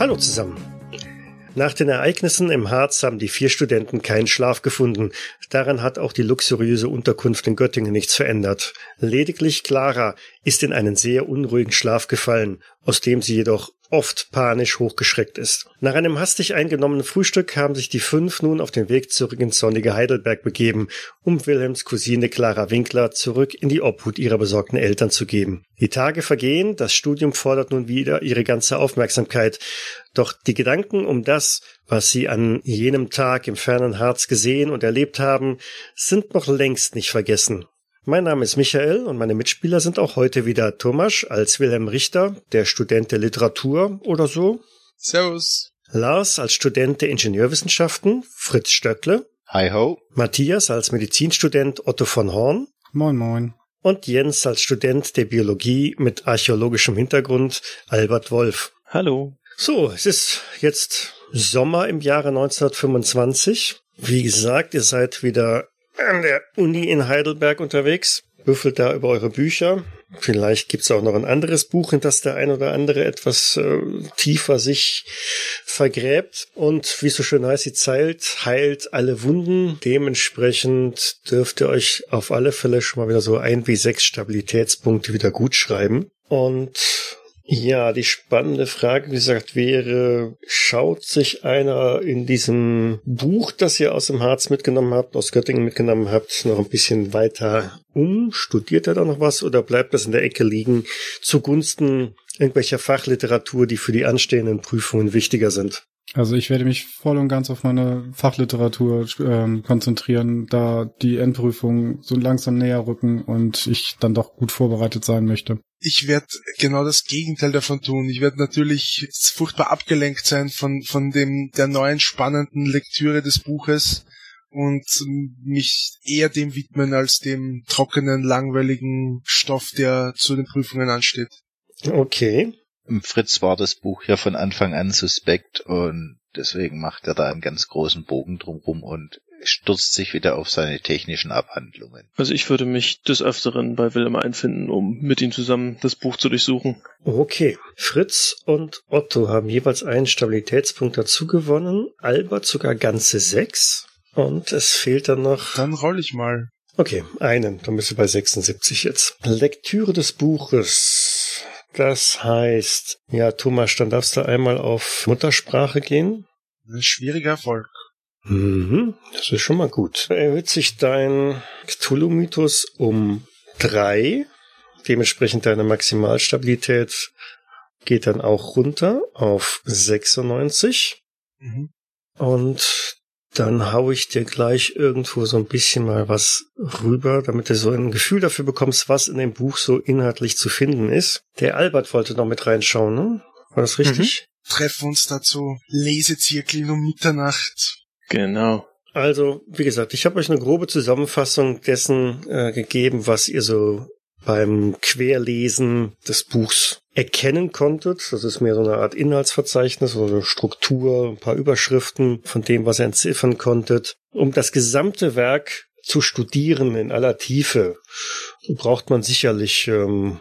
Hallo zusammen. Nach den Ereignissen im Harz haben die vier Studenten keinen Schlaf gefunden. Daran hat auch die luxuriöse Unterkunft in Göttingen nichts verändert. Lediglich Clara ist in einen sehr unruhigen Schlaf gefallen, aus dem sie jedoch oft panisch hochgeschreckt ist. Nach einem hastig eingenommenen Frühstück haben sich die fünf nun auf den Weg zurück ins sonnige Heidelberg begeben, um Wilhelms Cousine Clara Winkler zurück in die Obhut ihrer besorgten Eltern zu geben. Die Tage vergehen, das Studium fordert nun wieder ihre ganze Aufmerksamkeit, doch die Gedanken um das, was sie an jenem Tag im fernen Harz gesehen und erlebt haben, sind noch längst nicht vergessen. Mein Name ist Michael und meine Mitspieler sind auch heute wieder Thomas als Wilhelm Richter, der Student der Literatur oder so. Servus. Lars als Student der Ingenieurwissenschaften, Fritz Stöckle. Hi ho. Matthias als Medizinstudent Otto von Horn. Moin moin. Und Jens als Student der Biologie mit archäologischem Hintergrund, Albert Wolf. Hallo. So, es ist jetzt Sommer im Jahre 1925. Wie gesagt, ihr seid wieder an der Uni in Heidelberg unterwegs, büffelt da über eure Bücher. Vielleicht gibt's auch noch ein anderes Buch, in das der ein oder andere etwas äh, tiefer sich vergräbt. Und wie so schön heißt, die Zeit heilt alle Wunden. Dementsprechend dürft ihr euch auf alle Fälle schon mal wieder so ein wie sechs Stabilitätspunkte wieder gut schreiben. Und ja, die spannende Frage, wie gesagt, wäre, schaut sich einer in diesem Buch, das ihr aus dem Harz mitgenommen habt, aus Göttingen mitgenommen habt, noch ein bisschen weiter um? Studiert er da noch was oder bleibt das in der Ecke liegen zugunsten irgendwelcher Fachliteratur, die für die anstehenden Prüfungen wichtiger sind? Also ich werde mich voll und ganz auf meine Fachliteratur ähm, konzentrieren, da die Endprüfungen so langsam näher rücken und ich dann doch gut vorbereitet sein möchte. Ich werde genau das Gegenteil davon tun. Ich werde natürlich furchtbar abgelenkt sein von, von dem, der neuen spannenden Lektüre des Buches und mich eher dem widmen als dem trockenen, langweiligen Stoff, der zu den Prüfungen ansteht. Okay. Fritz war das Buch ja von Anfang an suspekt und deswegen macht er da einen ganz großen Bogen drumrum und stürzt sich wieder auf seine technischen Abhandlungen. Also ich würde mich des Öfteren bei Willem einfinden, um mit ihm zusammen das Buch zu durchsuchen. Okay. Fritz und Otto haben jeweils einen Stabilitätspunkt dazu gewonnen. Albert sogar ganze sechs. Und es fehlt dann noch. Dann roll ich mal. Okay, einen. Dann bist du bei 76 jetzt. Lektüre des Buches. Das heißt, ja, Thomas, dann darfst du einmal auf Muttersprache gehen. Ein schwieriger Erfolg. Mhm, das ist schon mal gut. Erhöht sich dein Cthulhu-Mythos um drei. Dementsprechend deine Maximalstabilität geht dann auch runter auf 96. Mhm. Und dann hau ich dir gleich irgendwo so ein bisschen mal was rüber, damit du so ein Gefühl dafür bekommst, was in dem Buch so inhaltlich zu finden ist. Der Albert wollte noch mit reinschauen, ne? War das richtig? Treffen uns dazu. Lesezirkel um Mitternacht. Genau. Also, wie gesagt, ich habe euch eine grobe Zusammenfassung dessen äh, gegeben, was ihr so beim Querlesen des Buchs erkennen konntet. Das ist mehr so eine Art Inhaltsverzeichnis oder eine Struktur, ein paar Überschriften von dem, was ihr entziffern konntet. Um das gesamte Werk zu studieren in aller Tiefe, braucht man sicherlich ähm,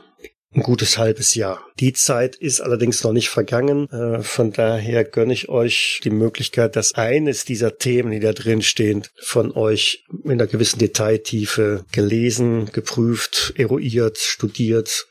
ein gutes halbes Jahr. Die Zeit ist allerdings noch nicht vergangen. Äh, von daher gönne ich euch die Möglichkeit, dass eines dieser Themen, die da drin stehen, von euch in einer gewissen Detailtiefe gelesen, geprüft, eruiert, studiert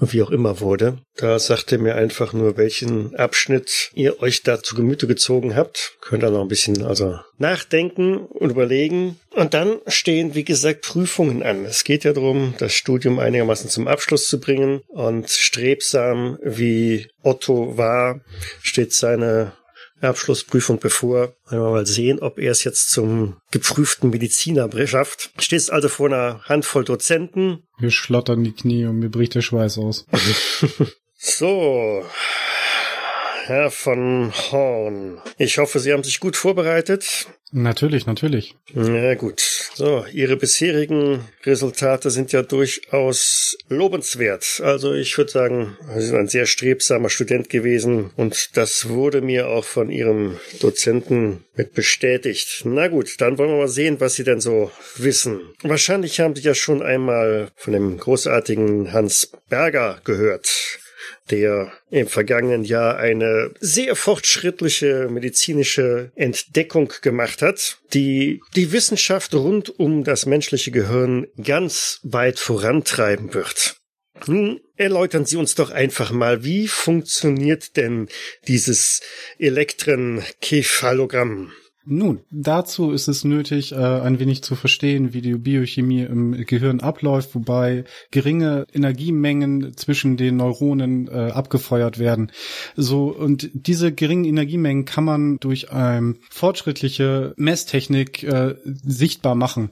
wie auch immer wurde. Da sagt ihr mir einfach nur, welchen Abschnitt ihr euch da zu Gemüte gezogen habt. Könnt ihr noch ein bisschen also nachdenken und überlegen. Und dann stehen, wie gesagt, Prüfungen an. Es geht ja darum, das Studium einigermaßen zum Abschluss zu bringen. Und strebsam wie Otto war, steht seine Abschlussprüfung bevor. Wir mal sehen, ob er es jetzt zum geprüften Mediziner schafft. Stehst also vor einer Handvoll Dozenten. Mir schlottern die Knie und mir bricht der Schweiß aus. So. Herr von Horn. Ich hoffe, Sie haben sich gut vorbereitet. Natürlich, natürlich. Ja gut. So, Ihre bisherigen Resultate sind ja durchaus lobenswert. Also ich würde sagen, Sie sind ein sehr strebsamer Student gewesen und das wurde mir auch von Ihrem Dozenten mit bestätigt. Na gut, dann wollen wir mal sehen, was Sie denn so wissen. Wahrscheinlich haben Sie ja schon einmal von dem großartigen Hans Berger gehört der im vergangenen Jahr eine sehr fortschrittliche medizinische Entdeckung gemacht hat, die die Wissenschaft rund um das menschliche Gehirn ganz weit vorantreiben wird. Nun erläutern Sie uns doch einfach mal, wie funktioniert denn dieses Elektrenkephalogramm? Nun, dazu ist es nötig, äh, ein wenig zu verstehen, wie die Biochemie im Gehirn abläuft, wobei geringe Energiemengen zwischen den Neuronen äh, abgefeuert werden. So und diese geringen Energiemengen kann man durch ähm, fortschrittliche Messtechnik äh, sichtbar machen,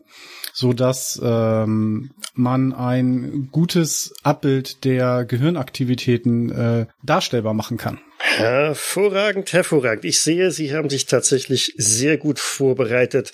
so dass ähm, man ein gutes Abbild der Gehirnaktivitäten äh, darstellbar machen kann. Hervorragend, hervorragend. Ich sehe, Sie haben sich tatsächlich sehr gut vorbereitet.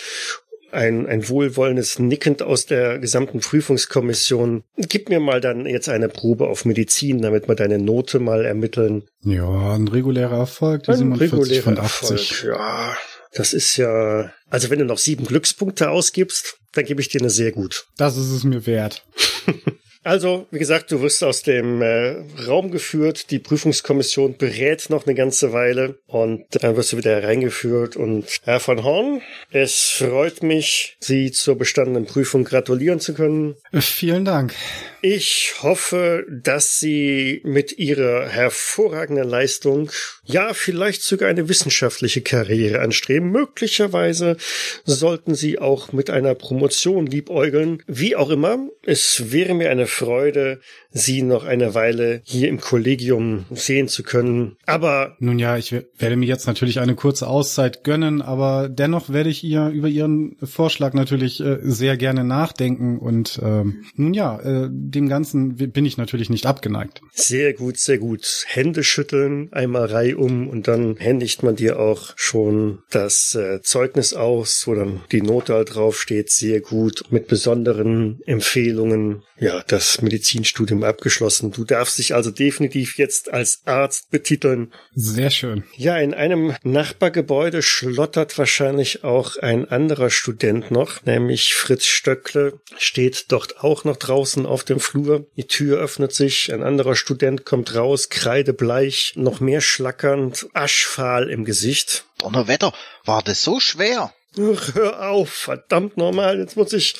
Ein, ein wohlwollendes Nickend aus der gesamten Prüfungskommission. Gib mir mal dann jetzt eine Probe auf Medizin, damit wir deine Note mal ermitteln. Ja, ein regulärer Erfolg, die Ein 47 regulärer von 80. Erfolg. Ja, das ist ja. Also wenn du noch sieben Glückspunkte ausgibst, dann gebe ich dir eine sehr gut. Das ist es mir wert. Also, wie gesagt, du wirst aus dem äh, Raum geführt, die Prüfungskommission berät noch eine ganze Weile und dann wirst du wieder hereingeführt. Und Herr von Horn, es freut mich, Sie zur bestandenen Prüfung gratulieren zu können. Vielen Dank. Ich hoffe, dass Sie mit Ihrer hervorragenden Leistung, ja, vielleicht sogar eine wissenschaftliche Karriere anstreben. Möglicherweise sollten Sie auch mit einer Promotion liebäugeln. Wie auch immer, es wäre mir eine Freude, Sie noch eine Weile hier im Kollegium sehen zu können. Aber Nun ja, ich we- werde mir jetzt natürlich eine kurze Auszeit gönnen, aber dennoch werde ich ihr über Ihren Vorschlag natürlich äh, sehr gerne nachdenken und ähm, nun ja, äh, dem Ganzen bin ich natürlich nicht abgeneigt. Sehr gut, sehr gut. Hände schütteln, einmal reihum und dann händigt man dir auch schon das äh, Zeugnis aus, wo dann die Note halt draufsteht. Sehr gut, mit besonderen Empfehlungen. Ja, das Medizinstudium abgeschlossen. Du darfst dich also definitiv jetzt als Arzt betiteln. Sehr schön. Ja, in einem Nachbargebäude schlottert wahrscheinlich auch ein anderer Student noch, nämlich Fritz Stöckle, steht dort auch noch draußen auf dem Flur. Die Tür öffnet sich, ein anderer Student kommt raus, kreidebleich, noch mehr schlackernd, aschfahl im Gesicht. Donnerwetter, war das so schwer? Ach, hör auf, verdammt normal, jetzt muss ich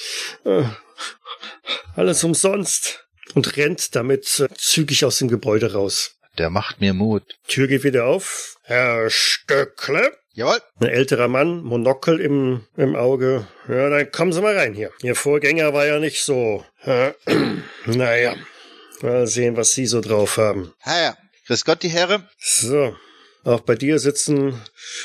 äh, alles umsonst. Und rennt damit äh, zügig aus dem Gebäude raus. Der macht mir Mut. Tür geht wieder auf. Herr Stöckle, Jawohl. Ein älterer Mann, Monokel im, im Auge. Ja, dann kommen Sie mal rein hier. Ihr Vorgänger war ja nicht so. Äh, naja, mal sehen, was Sie so drauf haben. Ha ja. Grüß Gott, die Herren. So, auch bei dir sitzen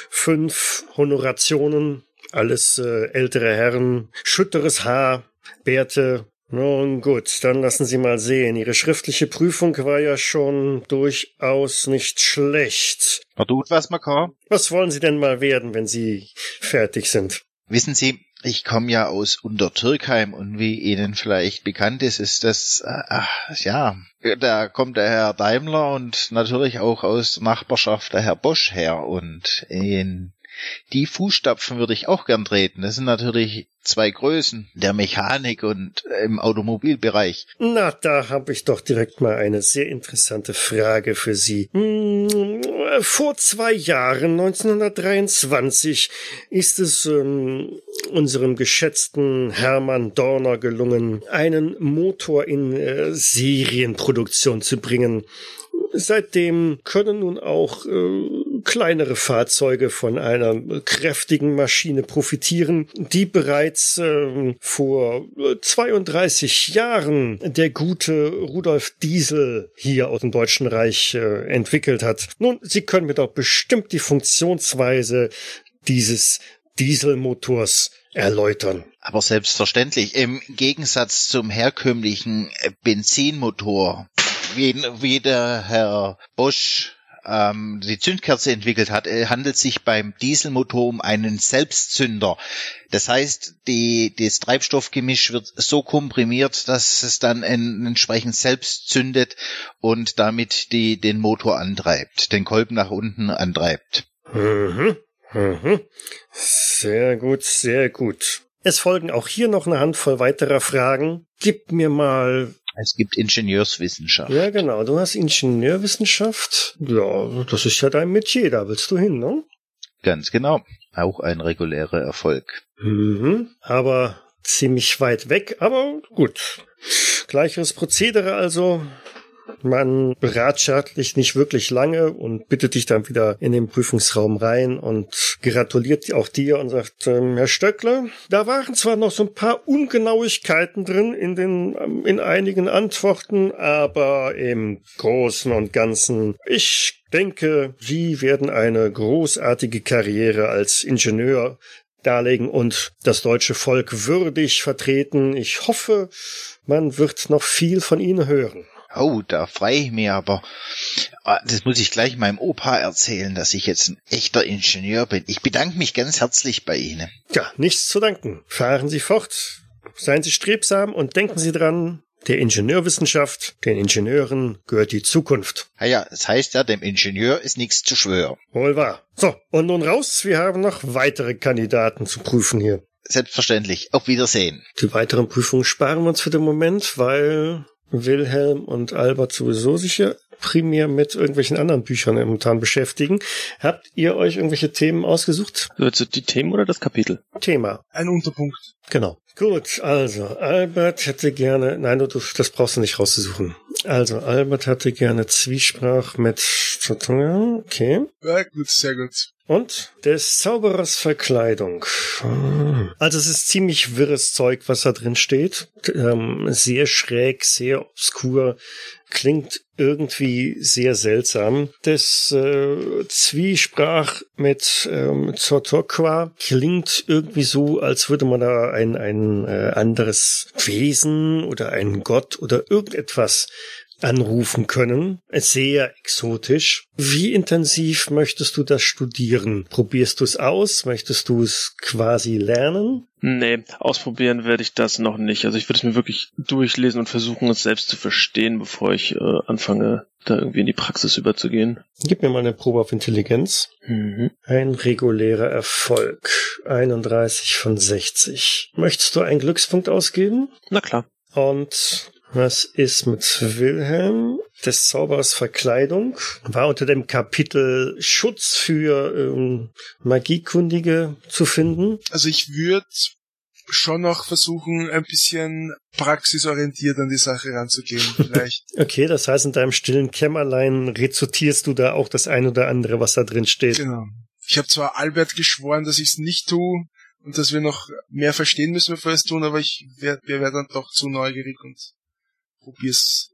fünf Honorationen, alles äh, ältere Herren, schütteres Haar, Bärte. Nun gut, dann lassen Sie mal sehen. Ihre schriftliche Prüfung war ja schon durchaus nicht schlecht. Man tut, was man kann. Was wollen Sie denn mal werden, wenn Sie fertig sind? Wissen Sie, ich komme ja aus Untertürkheim und wie Ihnen vielleicht bekannt ist, ist das, äh, ach, ja, da kommt der Herr Daimler und natürlich auch aus der Nachbarschaft der Herr Bosch her und in die Fußstapfen würde ich auch gern treten. Das sind natürlich zwei Größen der Mechanik und äh, im Automobilbereich. Na, da habe ich doch direkt mal eine sehr interessante Frage für Sie. Hm, Vor zwei Jahren, 1923, ist es ähm, unserem geschätzten Hermann Dorner gelungen, einen Motor in äh, Serienproduktion zu bringen. Seitdem können nun auch äh, kleinere Fahrzeuge von einer kräftigen Maschine profitieren, die bereits äh, vor äh, 32 Jahren der gute Rudolf Diesel hier aus dem Deutschen Reich äh, entwickelt hat. Nun, Sie können mir doch bestimmt die Funktionsweise dieses Dieselmotors erläutern. Aber selbstverständlich, im Gegensatz zum herkömmlichen äh, Benzinmotor, wie, wie der Herr Bosch ähm, die Zündkerze entwickelt hat, äh, handelt sich beim Dieselmotor um einen Selbstzünder. Das heißt, die, das Treibstoffgemisch wird so komprimiert, dass es dann en, entsprechend selbst zündet und damit die, den Motor antreibt, den Kolben nach unten antreibt. Mhm. Mhm. Sehr gut, sehr gut. Es folgen auch hier noch eine Handvoll weiterer Fragen. Gib mir mal. Es gibt Ingenieurswissenschaft. Ja, genau. Du hast Ingenieurwissenschaft. Ja, das ist ja dein Metier. Da willst du hin, ne? Ganz genau. Auch ein regulärer Erfolg. Mhm. Aber ziemlich weit weg, aber gut. Gleiches Prozedere also. Man beratschattigt nicht wirklich lange und bittet dich dann wieder in den Prüfungsraum rein und gratuliert auch dir und sagt, ähm, Herr Stöckler, da waren zwar noch so ein paar Ungenauigkeiten drin in den, ähm, in einigen Antworten, aber im Großen und Ganzen, ich denke, Sie werden eine großartige Karriere als Ingenieur darlegen und das deutsche Volk würdig vertreten. Ich hoffe, man wird noch viel von Ihnen hören. Oh, da freue ich mich aber. Ah, Das muss ich gleich meinem Opa erzählen, dass ich jetzt ein echter Ingenieur bin. Ich bedanke mich ganz herzlich bei Ihnen. Ja, nichts zu danken. Fahren Sie fort. Seien Sie strebsam und denken Sie dran, der Ingenieurwissenschaft, den Ingenieuren gehört die Zukunft. Ah ja, das heißt ja, dem Ingenieur ist nichts zu schwören. Wohl wahr. So, und nun raus. Wir haben noch weitere Kandidaten zu prüfen hier. Selbstverständlich. Auf Wiedersehen. Die weiteren Prüfungen sparen wir uns für den Moment, weil Wilhelm und Albert sowieso sich ja primär mit irgendwelchen anderen Büchern momentan beschäftigen. Habt ihr euch irgendwelche Themen ausgesucht? Also die Themen oder das Kapitel? Thema. Ein Unterpunkt. Genau. Gut, also Albert hätte gerne, nein, du, das brauchst du nicht rauszusuchen. Also Albert hatte gerne Zwiesprach mit, okay. Ja, gut, sehr gut. Und des Zauberers Verkleidung. Also es ist ziemlich wirres Zeug, was da drin steht. Ähm, sehr schräg, sehr obskur, klingt irgendwie sehr seltsam. Das äh, Zwiesprach mit ähm, Zotokwa klingt irgendwie so, als würde man da ein, ein äh, anderes Wesen oder einen Gott oder irgendetwas anrufen können. Sehr exotisch. Wie intensiv möchtest du das studieren? Probierst du es aus? Möchtest du es quasi lernen? Nee, ausprobieren werde ich das noch nicht. Also ich würde es mir wirklich durchlesen und versuchen, es selbst zu verstehen, bevor ich äh, anfange, da irgendwie in die Praxis überzugehen. Gib mir mal eine Probe auf Intelligenz. Mhm. Ein regulärer Erfolg. 31 von 60. Möchtest du einen Glückspunkt ausgeben? Na klar. Und was ist mit Wilhelm? Des Zaubers Verkleidung war unter dem Kapitel Schutz für ähm, Magiekundige zu finden. Also ich würde schon noch versuchen, ein bisschen praxisorientiert an die Sache ranzugehen, vielleicht. Okay, das heißt, in deinem stillen Kämmerlein rezitierst du da auch das ein oder andere, was da drin steht. genau. Ich habe zwar Albert geschworen, dass ich es nicht tue und dass wir noch mehr verstehen müssen, bevor wir es tun, aber ich wär, wir wären dann doch zu neugierig und probier's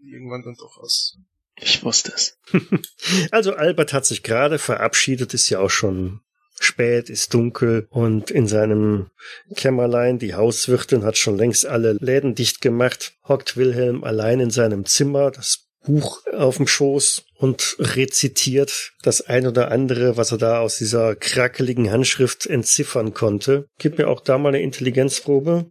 irgendwann dann doch aus. Ich wusste es. Also Albert hat sich gerade verabschiedet, ist ja auch schon spät, ist dunkel und in seinem Kämmerlein, die Hauswirtin hat schon längst alle Läden dicht gemacht, hockt Wilhelm allein in seinem Zimmer, das Buch auf dem Schoß und rezitiert das ein oder andere, was er da aus dieser krakeligen Handschrift entziffern konnte. Gib mir auch da mal eine Intelligenzprobe.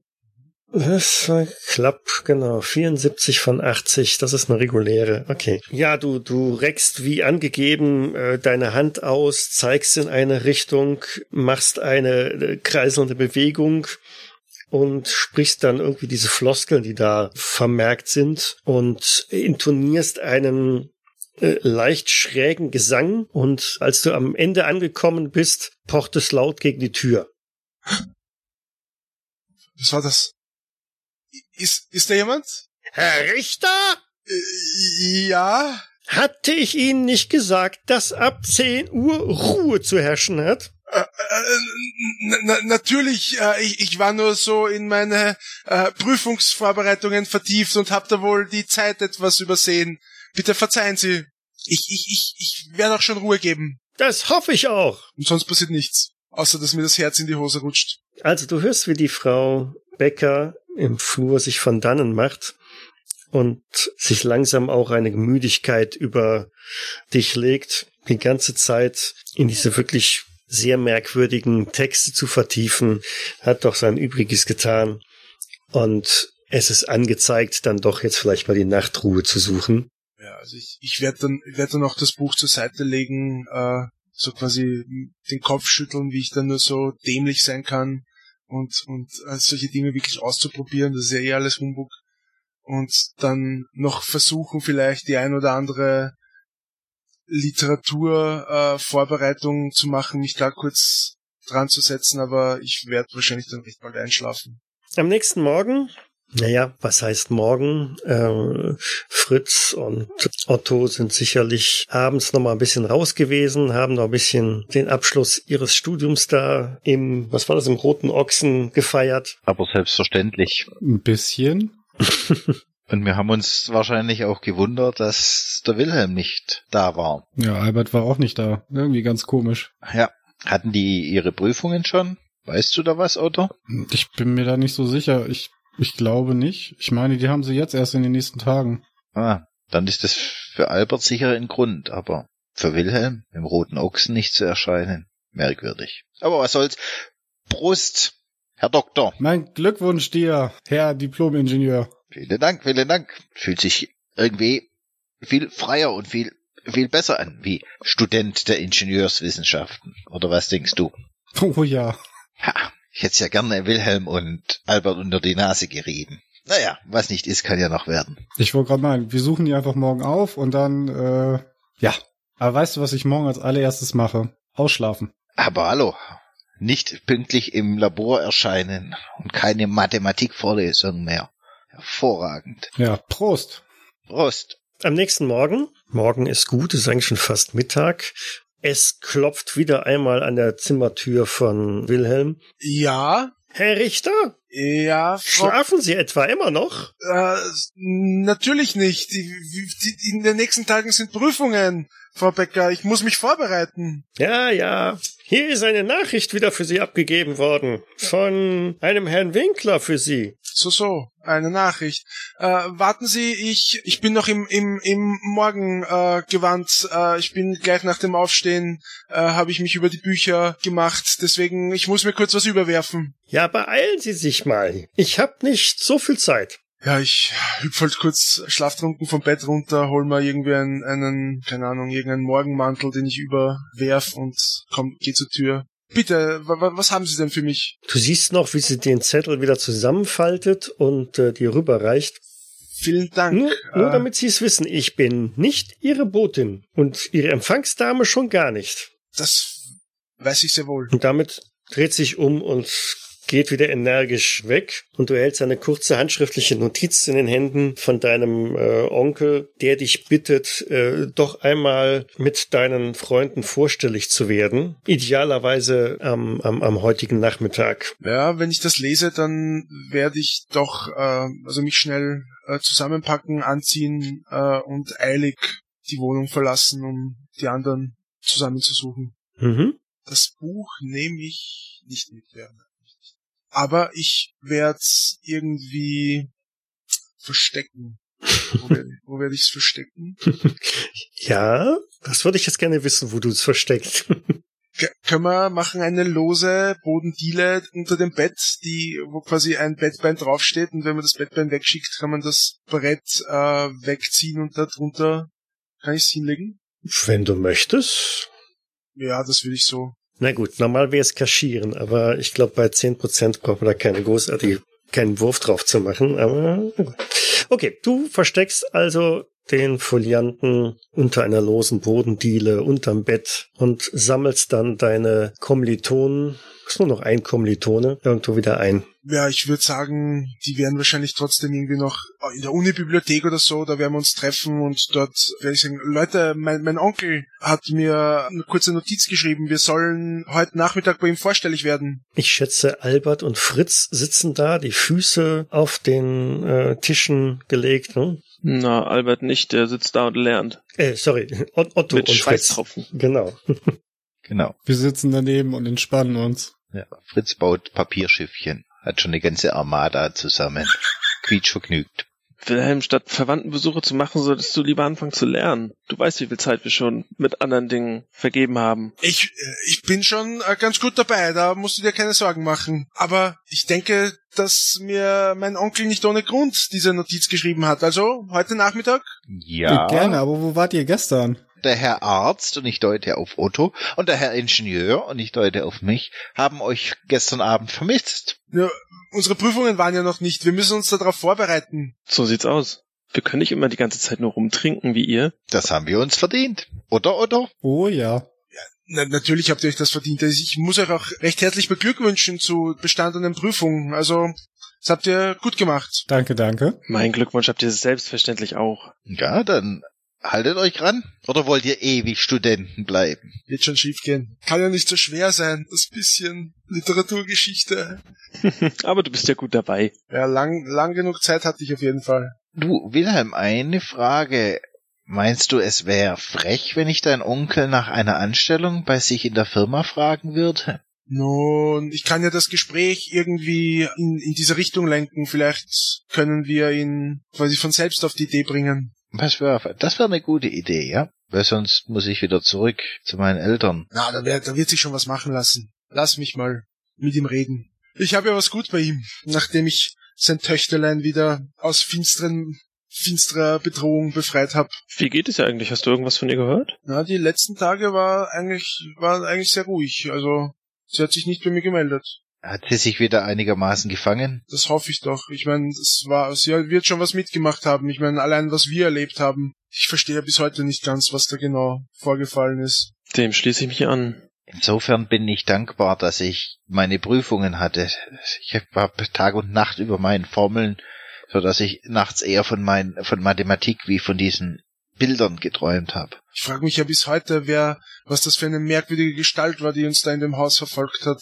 Das war klapp, genau. 74 von 80, das ist eine reguläre. Okay. Ja, du, du reckst wie angegeben äh, deine Hand aus, zeigst in eine Richtung, machst eine äh, kreiselnde Bewegung und sprichst dann irgendwie diese Floskeln, die da vermerkt sind und intonierst einen äh, leicht schrägen Gesang und als du am Ende angekommen bist, pocht es laut gegen die Tür. Was war das? Ist, ist da jemand? Herr Richter? Äh, ja? Hatte ich Ihnen nicht gesagt, dass ab 10 Uhr Ruhe zu herrschen hat? Äh, äh, na, na, natürlich, äh, ich, ich war nur so in meine äh, Prüfungsvorbereitungen vertieft und hab da wohl die Zeit etwas übersehen. Bitte verzeihen Sie. Ich, ich, ich, ich werde auch schon Ruhe geben. Das hoffe ich auch. Und sonst passiert nichts. Außer, dass mir das Herz in die Hose rutscht. Also du hörst, wie die Frau Becker im Flur sich von dannen macht. und sich langsam auch eine Müdigkeit über dich legt, die ganze Zeit in diese wirklich sehr merkwürdigen Texte zu vertiefen, hat doch sein Übriges getan. Und es ist angezeigt, dann doch jetzt vielleicht mal die Nachtruhe zu suchen. Ja, also ich, ich werde dann, werd dann auch das Buch zur Seite legen, äh, so quasi den Kopf schütteln, wie ich dann nur so dämlich sein kann und, und äh, solche Dinge wirklich auszuprobieren, das ist ja eh alles Humbug. Und dann noch versuchen, vielleicht die ein oder andere Literaturvorbereitung äh, zu machen, mich da kurz dran zu setzen, aber ich werde wahrscheinlich dann recht bald einschlafen. Am nächsten Morgen naja, was heißt morgen? Äh, Fritz und Otto sind sicherlich abends noch mal ein bisschen raus gewesen, haben noch ein bisschen den Abschluss ihres Studiums da im, was war das, im Roten Ochsen gefeiert. Aber selbstverständlich. Ein bisschen. Und wir haben uns wahrscheinlich auch gewundert, dass der Wilhelm nicht da war. Ja, Albert war auch nicht da. Irgendwie ganz komisch. Ja. Hatten die ihre Prüfungen schon? Weißt du da was, Otto? Ich bin mir da nicht so sicher. Ich ich glaube nicht. Ich meine, die haben sie jetzt erst in den nächsten Tagen. Ah, dann ist das für Albert sicher ein Grund, aber für Wilhelm im roten Ochsen nicht zu erscheinen. Merkwürdig. Aber was soll's. Brust, Herr Doktor. Mein Glückwunsch dir, Herr Diplomingenieur. Vielen Dank, vielen Dank. Fühlt sich irgendwie viel freier und viel, viel besser an, wie Student der Ingenieurswissenschaften. Oder was denkst du? Oh ja. Ha, ich hätte ja gerne Wilhelm und Albert unter die Nase gerieben. Naja, was nicht ist, kann ja noch werden. Ich wollte gerade meinen, wir suchen die einfach morgen auf und dann, äh, ja. Aber weißt du, was ich morgen als allererstes mache? Ausschlafen. Aber hallo, nicht pünktlich im Labor erscheinen und keine Mathematikvorlesung mehr. Hervorragend. Ja, Prost. Prost. Am nächsten Morgen, morgen ist gut, ist eigentlich schon fast Mittag, es klopft wieder einmal an der Zimmertür von Wilhelm. Ja. Herr Richter? Ja. Frau Schlafen Sie etwa immer noch? Äh, natürlich nicht. In den nächsten Tagen sind Prüfungen, Frau Becker. Ich muss mich vorbereiten. Ja, ja. Hier ist eine Nachricht wieder für Sie abgegeben worden. Von einem Herrn Winkler für Sie. So, so, eine Nachricht. Äh, warten Sie, ich, ich bin noch im, im, im Morgengewand. Äh, äh, ich bin gleich nach dem Aufstehen, äh, habe ich mich über die Bücher gemacht. Deswegen, ich muss mir kurz was überwerfen. Ja, beeilen Sie sich mal. Ich hab nicht so viel Zeit. Ja, ich hüpf halt kurz schlaftrunken vom Bett runter, hol mal irgendwie einen, einen keine Ahnung, irgendeinen Morgenmantel, den ich überwerf und komm, geh zur Tür. Bitte, was haben Sie denn für mich? Du siehst noch, wie sie den Zettel wieder zusammenfaltet und äh, dir rüberreicht. Vielen Dank. Nur, nur äh, damit Sie es wissen, ich bin nicht Ihre Botin und Ihre Empfangsdame schon gar nicht. Das weiß ich sehr wohl. Und damit dreht sich um und geht wieder energisch weg und du hältst eine kurze handschriftliche Notiz in den Händen von deinem äh, Onkel, der dich bittet, äh, doch einmal mit deinen Freunden vorstellig zu werden. Idealerweise am, am, am heutigen Nachmittag. Ja, wenn ich das lese, dann werde ich doch äh, also mich schnell äh, zusammenpacken, anziehen äh, und eilig die Wohnung verlassen, um die anderen zusammenzusuchen. Mhm. Das Buch nehme ich nicht mit, Werner. Aber ich werde es irgendwie verstecken. wo werde wo werd ich es verstecken? Ja, das würde ich jetzt gerne wissen, wo du es versteckst. können wir machen eine lose Bodendiele unter dem Bett, die, wo quasi ein Bettbein draufsteht und wenn man das Bettbein wegschickt, kann man das Brett äh, wegziehen und darunter kann ich es hinlegen? Wenn du möchtest. Ja, das würde ich so. Na gut, normal wäre es kaschieren, aber ich glaube, bei 10% braucht man da keine großartige, keinen Wurf drauf zu machen, aber okay, du versteckst also den Folianten unter einer losen Bodendiele unterm Bett und sammelst dann deine Kommilitonen, ist nur noch ein Kommilitone, irgendwo wieder ein. Ja, ich würde sagen, die werden wahrscheinlich trotzdem irgendwie noch in der Unibibliothek oder so, da werden wir uns treffen und dort werde ich sagen, Leute, mein, mein Onkel hat mir eine kurze Notiz geschrieben, wir sollen heute Nachmittag bei ihm vorstellig werden. Ich schätze, Albert und Fritz sitzen da, die Füße auf den äh, Tischen gelegt, ne? Na, Albert nicht, der sitzt da und lernt. Äh, sorry, Otto Mit und Schweißtropfen. Fritz. Genau. Genau. Wir sitzen daneben und entspannen uns. Ja. Fritz baut Papierschiffchen, hat schon eine ganze Armada zusammen. Quietsch vergnügt. Wilhelm, statt Verwandtenbesuche zu machen, solltest du lieber anfangen zu lernen. Du weißt, wie viel Zeit wir schon mit anderen Dingen vergeben haben. Ich, äh, ich bin schon äh, ganz gut dabei, da musst du dir keine Sorgen machen. Aber ich denke, dass mir mein Onkel nicht ohne Grund diese Notiz geschrieben hat. Also heute Nachmittag? Ja. Gerne, aber wo wart ihr gestern? Der Herr Arzt, und ich deute auf Otto, und der Herr Ingenieur, und ich deute auf mich, haben euch gestern Abend vermisst. Ja, unsere Prüfungen waren ja noch nicht. Wir müssen uns darauf vorbereiten. So sieht's aus. Wir können nicht immer die ganze Zeit nur rumtrinken wie ihr. Das haben wir uns verdient. Oder, oder? Oh ja. Na, natürlich habt ihr euch das verdient. Also Ich muss euch auch recht herzlich beglückwünschen zu bestandenen Prüfungen. Also, das habt ihr gut gemacht. Danke, danke. Mein Glückwunsch habt ihr selbstverständlich auch. Ja, dann haltet euch ran. Oder wollt ihr ewig Studenten bleiben? Wird schon schief gehen. Kann ja nicht so schwer sein. Das bisschen Literaturgeschichte. Aber du bist ja gut dabei. Ja, lang, lang genug Zeit hatte ich auf jeden Fall. Du, Wilhelm, eine Frage. Meinst du, es wäre frech, wenn ich deinen Onkel nach einer Anstellung bei sich in der Firma fragen würde? Nun, ich kann ja das Gespräch irgendwie in, in diese Richtung lenken. Vielleicht können wir ihn quasi von selbst auf die Idee bringen. Was wär, das wäre eine gute Idee, ja? Weil sonst muss ich wieder zurück zu meinen Eltern. Na, da, wär, da wird sich schon was machen lassen. Lass mich mal mit ihm reden. Ich habe ja was gut bei ihm, nachdem ich sein Töchterlein wieder aus finsteren, finsterer Bedrohung befreit habe. Wie geht es ja eigentlich? Hast du irgendwas von ihr gehört? Na, die letzten Tage war eigentlich, waren eigentlich sehr ruhig. Also, sie hat sich nicht bei mir gemeldet. Hat sie sich wieder einigermaßen gefangen? Das hoffe ich doch. Ich meine, es war, sie wird schon was mitgemacht haben. Ich meine, allein was wir erlebt haben. Ich verstehe bis heute nicht ganz, was da genau vorgefallen ist. Dem schließe ich mich an. Insofern bin ich dankbar, dass ich meine Prüfungen hatte. Ich war Tag und Nacht über meinen Formeln, so dass ich nachts eher von mein, von Mathematik wie von diesen Bildern geträumt habe. Ich frage mich ja bis heute, wer, was das für eine merkwürdige Gestalt war, die uns da in dem Haus verfolgt hat.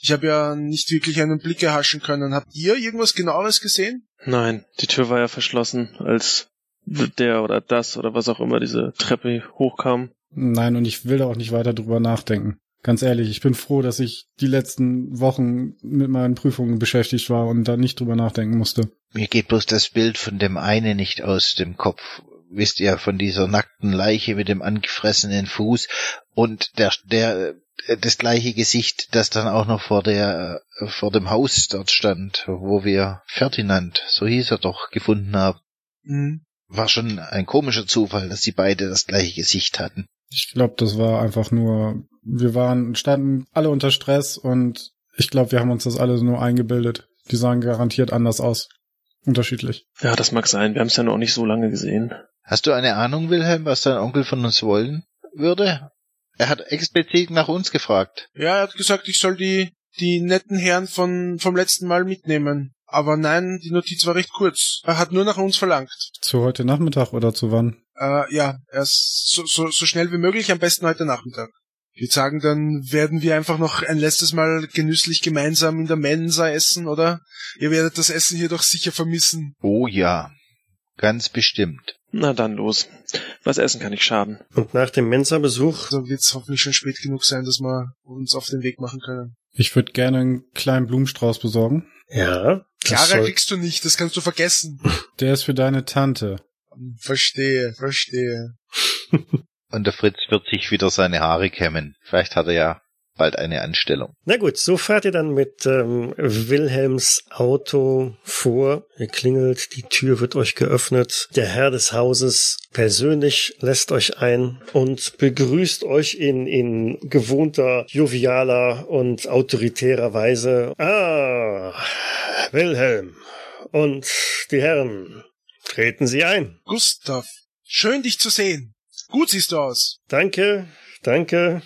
Ich habe ja nicht wirklich einen Blick erhaschen können. Habt ihr irgendwas genaueres gesehen? Nein, die Tür war ja verschlossen, als der oder das oder was auch immer diese Treppe hochkam. Nein, und ich will da auch nicht weiter drüber nachdenken. Ganz ehrlich, ich bin froh, dass ich die letzten Wochen mit meinen Prüfungen beschäftigt war und da nicht drüber nachdenken musste. Mir geht bloß das Bild von dem einen nicht aus dem Kopf. Wisst ihr, von dieser nackten Leiche mit dem angefressenen Fuß und der, der, das gleiche Gesicht, das dann auch noch vor der, vor dem Haus dort stand, wo wir Ferdinand, so hieß er doch, gefunden haben. Hm. War schon ein komischer Zufall, dass sie beide das gleiche Gesicht hatten. Ich glaube, das war einfach nur, wir waren, standen alle unter Stress und ich glaube, wir haben uns das alle nur eingebildet. Die sahen garantiert anders aus. Unterschiedlich. Ja, das mag sein. Wir haben es ja noch nicht so lange gesehen. Hast du eine Ahnung, Wilhelm, was dein Onkel von uns wollen würde? Er hat explizit nach uns gefragt. Ja, er hat gesagt, ich soll die, die netten Herren von, vom letzten Mal mitnehmen. Aber nein, die Notiz war recht kurz. Er hat nur nach uns verlangt. Zu heute Nachmittag oder zu wann? Äh, ja, erst so, so, so schnell wie möglich, am besten heute Nachmittag. Ich würde sagen, dann werden wir einfach noch ein letztes Mal genüsslich gemeinsam in der Mensa essen, oder? Ihr werdet das Essen hier doch sicher vermissen. Oh ja, ganz bestimmt. Na dann los. Was essen kann nicht schaden. Und nach dem Mensa-Besuch, Also wird es hoffentlich schon spät genug sein, dass wir uns auf den Weg machen können. Ich würde gerne einen kleinen Blumenstrauß besorgen. ja, Clara soll, kriegst du nicht, das kannst du vergessen. Der ist für deine Tante. Verstehe, verstehe. Und der Fritz wird sich wieder seine Haare kämmen. Vielleicht hat er ja bald eine Anstellung. Na gut, so fahrt ihr dann mit ähm, Wilhelms Auto vor. Ihr klingelt, die Tür wird euch geöffnet. Der Herr des Hauses persönlich lässt euch ein und begrüßt euch in, in gewohnter, jovialer und autoritärer Weise. Ah, Wilhelm und die Herren, treten Sie ein. Gustav, schön dich zu sehen. Gut siehst du aus. Danke, danke.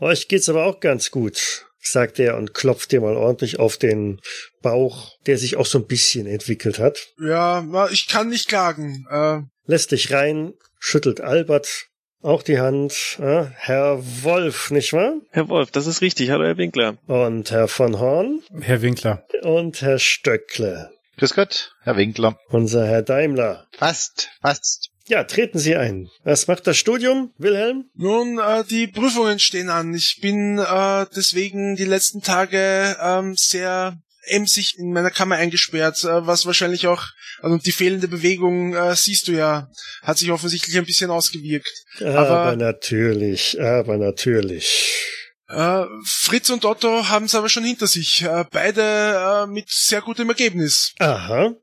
Euch geht's aber auch ganz gut, sagt er und klopft dir mal ordentlich auf den Bauch, der sich auch so ein bisschen entwickelt hat. Ja, ich kann nicht klagen. Äh, Lässt dich rein, schüttelt Albert auch die Hand. Ah, Herr Wolf, nicht wahr? Herr Wolf, das ist richtig. Hallo, Herr Winkler. Und Herr von Horn Herr Winkler. und Herr Stöckle. Grüß Gott, Herr Winkler. Unser Herr Daimler. Fast, fast. Ja, treten Sie ein. Was macht das Studium, Wilhelm? nun, äh, die Prüfungen stehen an. Ich bin äh, deswegen die letzten Tage ähm, sehr emsig in meiner Kammer eingesperrt, äh, was wahrscheinlich auch, also die fehlende Bewegung, äh, siehst du ja, hat sich offensichtlich ein bisschen ausgewirkt. Aber, aber natürlich, aber natürlich. Äh, Fritz und Otto haben es aber schon hinter sich. Äh, beide äh, mit sehr gutem Ergebnis. Aha.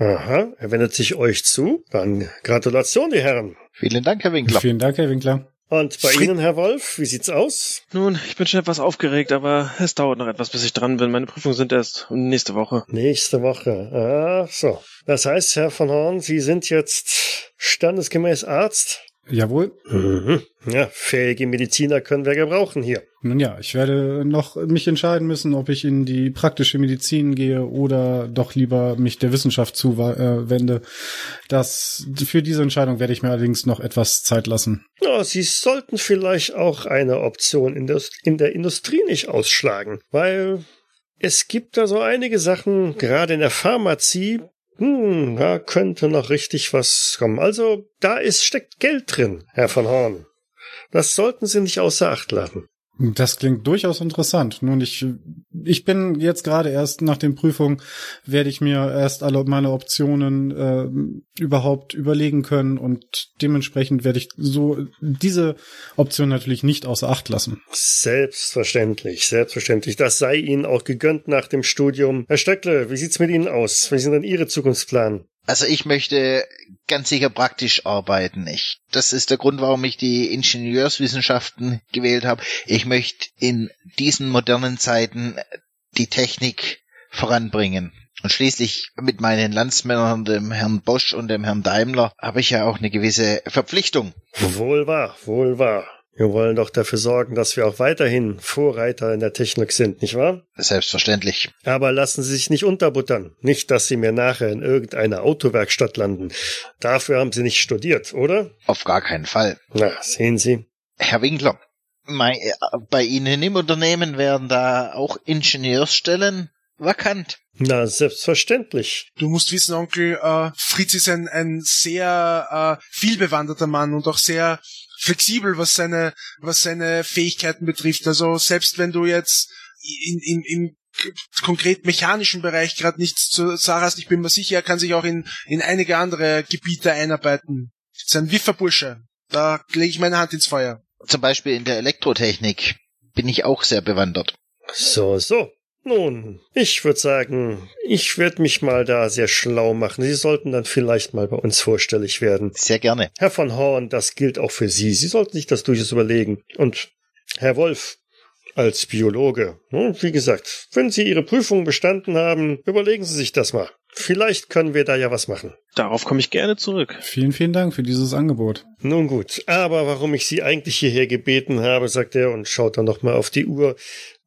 Aha. Er wendet sich euch zu. Dann Gratulation, die Herren. Vielen Dank, Herr Winkler. Vielen Dank, Herr Winkler. Und bei Ihnen, Herr Wolf, wie sieht's aus? Nun, ich bin schon etwas aufgeregt, aber es dauert noch etwas, bis ich dran bin. Meine Prüfungen sind erst nächste Woche. Nächste Woche. Ah, so. Das heißt, Herr von Horn, Sie sind jetzt standesgemäß Arzt? Jawohl. Mhm. Ja, fähige Mediziner können wir gebrauchen hier. Nun ja, ich werde noch mich entscheiden müssen, ob ich in die praktische Medizin gehe oder doch lieber mich der Wissenschaft zuwende. Das, für diese Entscheidung werde ich mir allerdings noch etwas Zeit lassen. Ja, Sie sollten vielleicht auch eine Option in der, in der Industrie nicht ausschlagen, weil es gibt da so einige Sachen, gerade in der Pharmazie, hm, da könnte noch richtig was kommen. Also, da ist, steckt Geld drin, Herr von Horn. Das sollten Sie nicht außer Acht lassen. Das klingt durchaus interessant. Nun, ich, ich bin jetzt gerade erst nach den Prüfungen, werde ich mir erst alle meine Optionen äh, überhaupt überlegen können und dementsprechend werde ich so diese Option natürlich nicht außer Acht lassen. Selbstverständlich, selbstverständlich. Das sei Ihnen auch gegönnt nach dem Studium. Herr Stöckle, wie sieht's mit Ihnen aus? Wie sind denn Ihre Zukunftsplan? Also ich möchte ganz sicher praktisch arbeiten. Ich, das ist der Grund, warum ich die Ingenieurswissenschaften gewählt habe. Ich möchte in diesen modernen Zeiten die Technik voranbringen. Und schließlich mit meinen Landsmännern, dem Herrn Bosch und dem Herrn Daimler, habe ich ja auch eine gewisse Verpflichtung. Wohl wahr, wohl wahr. Wir wollen doch dafür sorgen, dass wir auch weiterhin Vorreiter in der Technik sind, nicht wahr? Selbstverständlich. Aber lassen Sie sich nicht unterbuttern. Nicht, dass Sie mir nachher in irgendeiner Autowerkstatt landen. Dafür haben Sie nicht studiert, oder? Auf gar keinen Fall. Na, sehen Sie. Herr Winkler, bei Ihnen im Unternehmen werden da auch Ingenieursstellen vakant. Na, selbstverständlich. Du musst wissen, Onkel, äh, Fritz ist ein, ein sehr äh, vielbewanderter Mann und auch sehr flexibel, was seine, was seine Fähigkeiten betrifft. Also selbst wenn du jetzt in, in, im konkret mechanischen Bereich gerade nichts zu sagen hast, ich bin mir sicher, er kann sich auch in, in einige andere Gebiete einarbeiten. ist ein Wifferbursche. Da lege ich meine Hand ins Feuer. Zum Beispiel in der Elektrotechnik bin ich auch sehr bewandert. So, so. Nun, ich würde sagen, ich werde mich mal da sehr schlau machen. Sie sollten dann vielleicht mal bei uns vorstellig werden. Sehr gerne. Herr von Horn, das gilt auch für Sie. Sie sollten sich das durchaus überlegen. Und Herr Wolf, als Biologe, hm, wie gesagt, wenn Sie Ihre Prüfung bestanden haben, überlegen Sie sich das mal. Vielleicht können wir da ja was machen. Darauf komme ich gerne zurück. Vielen, vielen Dank für dieses Angebot. Nun gut, aber warum ich Sie eigentlich hierher gebeten habe, sagt er und schaut dann nochmal auf die Uhr,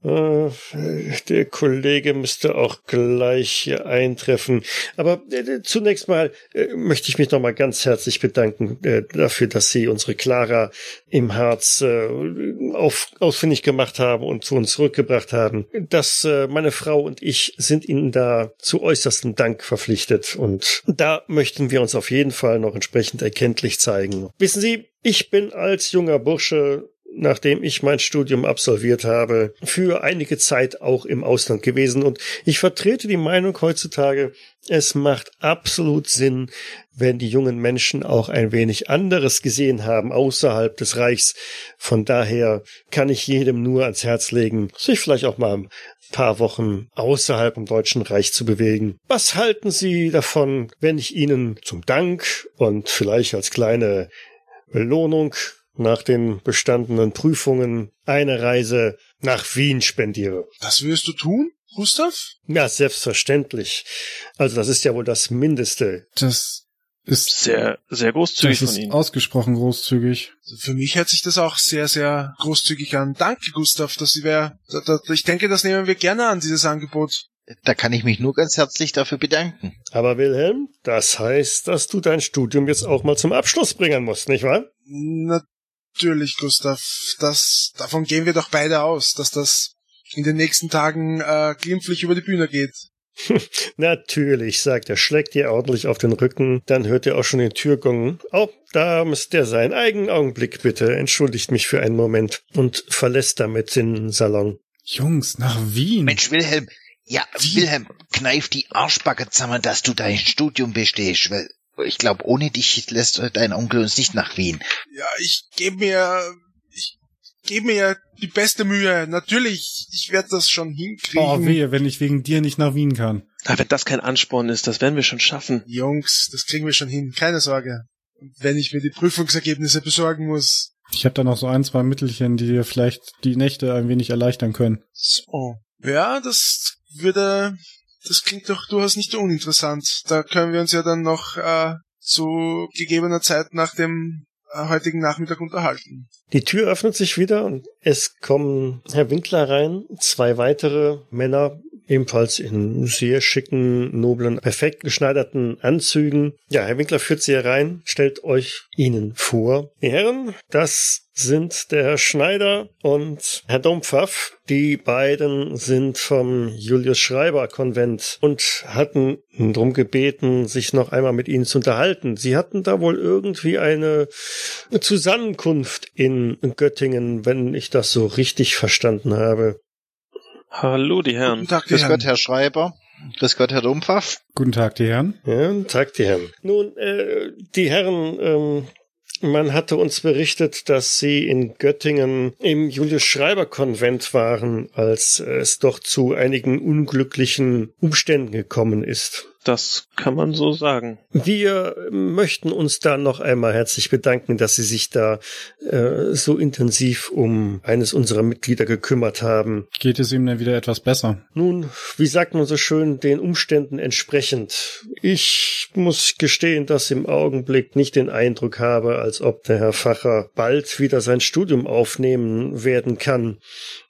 der Kollege müsste auch gleich hier eintreffen. Aber äh, zunächst mal äh, möchte ich mich nochmal ganz herzlich bedanken äh, dafür, dass Sie unsere Clara im äh, auf, ausfindig gemacht haben und zu uns zurückgebracht haben. Dass äh, meine Frau und ich sind Ihnen da zu äußerstem Dank verpflichtet. Und da möchten wir uns auf jeden Fall noch entsprechend erkenntlich zeigen. Wissen Sie, ich bin als junger Bursche nachdem ich mein Studium absolviert habe, für einige Zeit auch im Ausland gewesen und ich vertrete die Meinung heutzutage, es macht absolut Sinn, wenn die jungen Menschen auch ein wenig anderes gesehen haben außerhalb des Reichs. Von daher kann ich jedem nur ans Herz legen, sich vielleicht auch mal ein paar Wochen außerhalb im Deutschen Reich zu bewegen. Was halten Sie davon, wenn ich Ihnen zum Dank und vielleicht als kleine Belohnung nach den bestandenen Prüfungen eine Reise nach Wien spendiere. Das wirst du tun, Gustav? Ja, selbstverständlich. Also das ist ja wohl das Mindeste. Das ist sehr, sehr großzügig das von ist Ihnen. ausgesprochen großzügig. Für mich hört sich das auch sehr, sehr großzügig an. Danke, Gustav, dass Sie da, ich denke, das nehmen wir gerne an, dieses Angebot. Da kann ich mich nur ganz herzlich dafür bedanken. Aber Wilhelm, das heißt, dass du dein Studium jetzt auch mal zum Abschluss bringen musst, nicht wahr? Natürlich, Gustav. Das, davon gehen wir doch beide aus, dass das in den nächsten Tagen äh, glimpflich über die Bühne geht. Natürlich, sagt er, schlägt dir ordentlich auf den Rücken, dann hört er auch schon den Türgong. Oh, da müsste er sein. Eigen Augenblick bitte, entschuldigt mich für einen Moment und verlässt damit den Salon. Jungs, nach Wien. Mensch, Wilhelm, Ja, Wilhelm, kneif die Arschbacke zusammen, dass du dein Studium bestehst, weil ich glaube, ohne dich lässt dein Onkel uns nicht nach Wien. Ja, ich gebe mir, ich gebe mir die beste Mühe. Natürlich, ich werde das schon hinkriegen. Oh, wehe, wenn ich wegen dir nicht nach Wien kann. Aber wenn das kein Ansporn ist, das werden wir schon schaffen. Jungs, das kriegen wir schon hin, keine Sorge. Und wenn ich mir die Prüfungsergebnisse besorgen muss. Ich habe da noch so ein, zwei Mittelchen, die dir vielleicht die Nächte ein wenig erleichtern können. So. Ja, das würde, das klingt doch durchaus nicht uninteressant. Da können wir uns ja dann noch äh, zu gegebener Zeit nach dem äh, heutigen Nachmittag unterhalten. Die Tür öffnet sich wieder und es kommen Herr Winkler rein, zwei weitere Männer, ebenfalls in sehr schicken, noblen, perfekt geschneiderten Anzügen. Ja, Herr Winkler führt sie herein, stellt euch ihnen vor. Die Herren, das sind der Herr Schneider und Herr Dompfaff. Die beiden sind vom Julius Schreiber Konvent und hatten drum gebeten, sich noch einmal mit ihnen zu unterhalten. Sie hatten da wohl irgendwie eine Zusammenkunft in Göttingen, wenn ich das so richtig verstanden habe. Hallo, die Herren. Guten Tag, die Grüß Herren. Gott, Herr Schreiber. Grüß Gott, Herr Dumpfaff. Guten Tag, die Herren. Ja, guten Tag, die Herren. Nun, äh, die Herren, ähm, man hatte uns berichtet, dass Sie in Göttingen im Julius-Schreiber-Konvent waren, als es doch zu einigen unglücklichen Umständen gekommen ist. Das kann man so sagen. Wir möchten uns da noch einmal herzlich bedanken, dass Sie sich da äh, so intensiv um eines unserer Mitglieder gekümmert haben. Geht es ihm denn wieder etwas besser? Nun, wie sagt man so schön, den Umständen entsprechend. Ich muss gestehen, dass im Augenblick nicht den Eindruck habe, als ob der Herr Facher bald wieder sein Studium aufnehmen werden kann.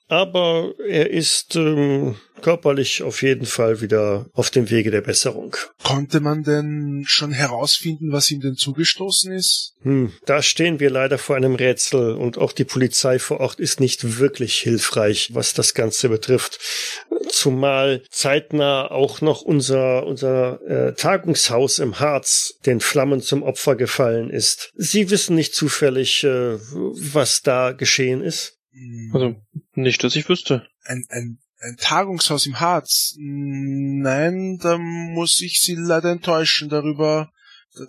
Aber er ist ähm, körperlich auf jeden Fall wieder auf dem Wege der Besserung. Konnte man denn schon herausfinden, was ihm denn zugestoßen ist? Hm, da stehen wir leider vor einem Rätsel und auch die Polizei vor Ort ist nicht wirklich hilfreich, was das Ganze betrifft. Zumal zeitnah auch noch unser, unser äh, Tagungshaus im Harz den Flammen zum Opfer gefallen ist. Sie wissen nicht zufällig, äh, was da geschehen ist? Hm, Also, nicht, dass ich wüsste. ein, ein, ein Tagungshaus im Harz? Nein, da muss ich Sie leider enttäuschen darüber.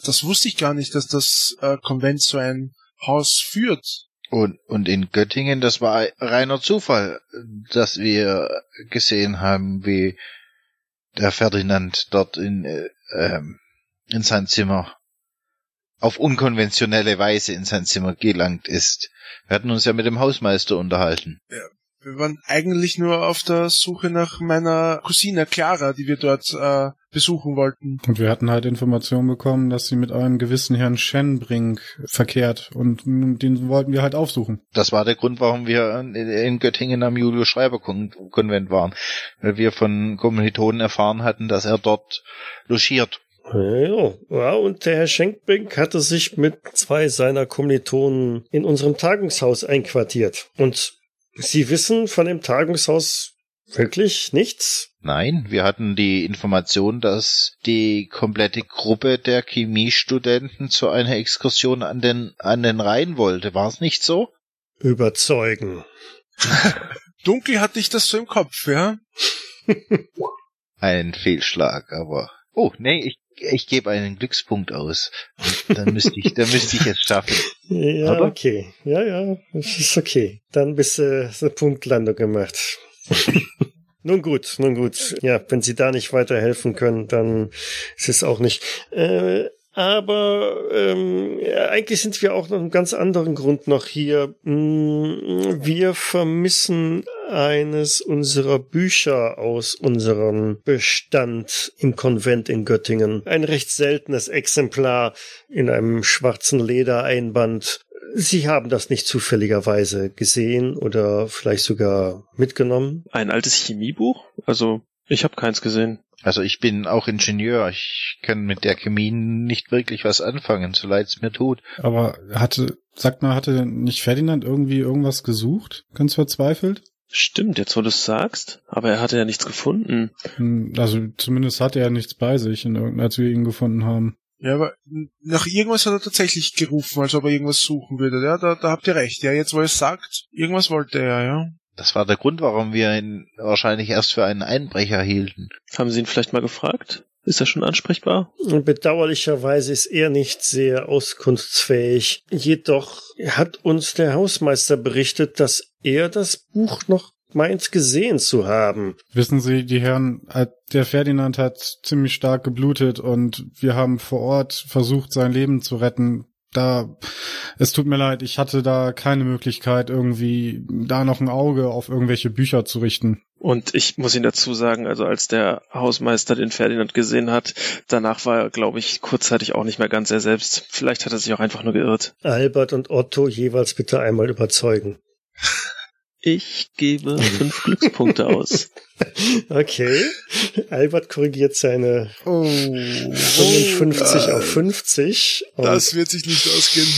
Das wusste ich gar nicht, dass das äh, Konvent so ein Haus führt. Und, und in Göttingen, das war reiner Zufall, dass wir gesehen haben, wie der Ferdinand dort in, äh, ähm, in sein Zimmer auf unkonventionelle Weise in sein Zimmer gelangt ist. Wir hatten uns ja mit dem Hausmeister unterhalten. Wir waren eigentlich nur auf der Suche nach meiner Cousine Clara, die wir dort äh, besuchen wollten. Und wir hatten halt Informationen bekommen, dass sie mit einem gewissen Herrn Schenbrink verkehrt und den wollten wir halt aufsuchen. Das war der Grund, warum wir in, in Göttingen am Julius Schreiber Kon Konvent waren. Weil wir von Kommilitonen erfahren hatten, dass er dort logiert. Ja, ja, und der Herr Schenkbrink hatte sich mit zwei seiner Kommilitonen in unserem Tagungshaus einquartiert. Und Sie wissen von dem Tagungshaus wirklich nichts? Nein, wir hatten die Information, dass die komplette Gruppe der Chemiestudenten zu einer Exkursion an den, an den Rhein wollte. War es nicht so? Überzeugen. Dunkel hatte ich das so im Kopf, ja? Ein Fehlschlag, aber. Oh, nee, ich, ich gebe einen Glückspunkt aus. Dann müsste ich, dann müsste ich es schaffen. Ja, Aber- okay. Ja, ja, das ist okay. Dann bist du eine Punktlandung gemacht. nun gut, nun gut. Ja, wenn Sie da nicht weiterhelfen können, dann ist es auch nicht. Äh, aber ähm, eigentlich sind wir auch noch einen ganz anderen Grund noch hier. Mm, Wir vermissen eines unserer Bücher aus unserem Bestand im Konvent in Göttingen. Ein recht seltenes Exemplar in einem schwarzen Ledereinband. Sie haben das nicht zufälligerweise gesehen oder vielleicht sogar mitgenommen? Ein altes Chemiebuch? Also, ich habe keins gesehen. Also ich bin auch Ingenieur. Ich kann mit der Chemie nicht wirklich was anfangen, so leid es mir tut. Aber hatte, sagt mal, hatte nicht Ferdinand irgendwie irgendwas gesucht? Ganz verzweifelt? Stimmt, jetzt wo du es sagst. Aber er hatte ja nichts gefunden. Hm, Also zumindest hatte er nichts bei sich, in als wir ihn gefunden haben. Ja, aber nach irgendwas hat er tatsächlich gerufen, als ob er irgendwas suchen würde. Ja, da, da habt ihr recht. Ja, jetzt wo er es sagt, irgendwas wollte er, ja. Das war der Grund, warum wir ihn wahrscheinlich erst für einen Einbrecher hielten. Haben Sie ihn vielleicht mal gefragt? Ist er schon ansprechbar? Bedauerlicherweise ist er nicht sehr auskunftsfähig. Jedoch hat uns der Hausmeister berichtet, dass er das Buch noch meint gesehen zu haben. Wissen Sie, die Herren, äh, der Ferdinand hat ziemlich stark geblutet und wir haben vor Ort versucht, sein Leben zu retten. Da, es tut mir leid, ich hatte da keine Möglichkeit, irgendwie da noch ein Auge auf irgendwelche Bücher zu richten. Und ich muss Ihnen dazu sagen, also als der Hausmeister den Ferdinand gesehen hat, danach war er, glaube ich, kurzzeitig auch nicht mehr ganz er selbst. Vielleicht hat er sich auch einfach nur geirrt. Albert und Otto jeweils bitte einmal überzeugen. Ich gebe fünf Glückspunkte aus. Okay. Albert korrigiert seine Oh. 55 auf 50. und- Das wird sich nicht ausgehen.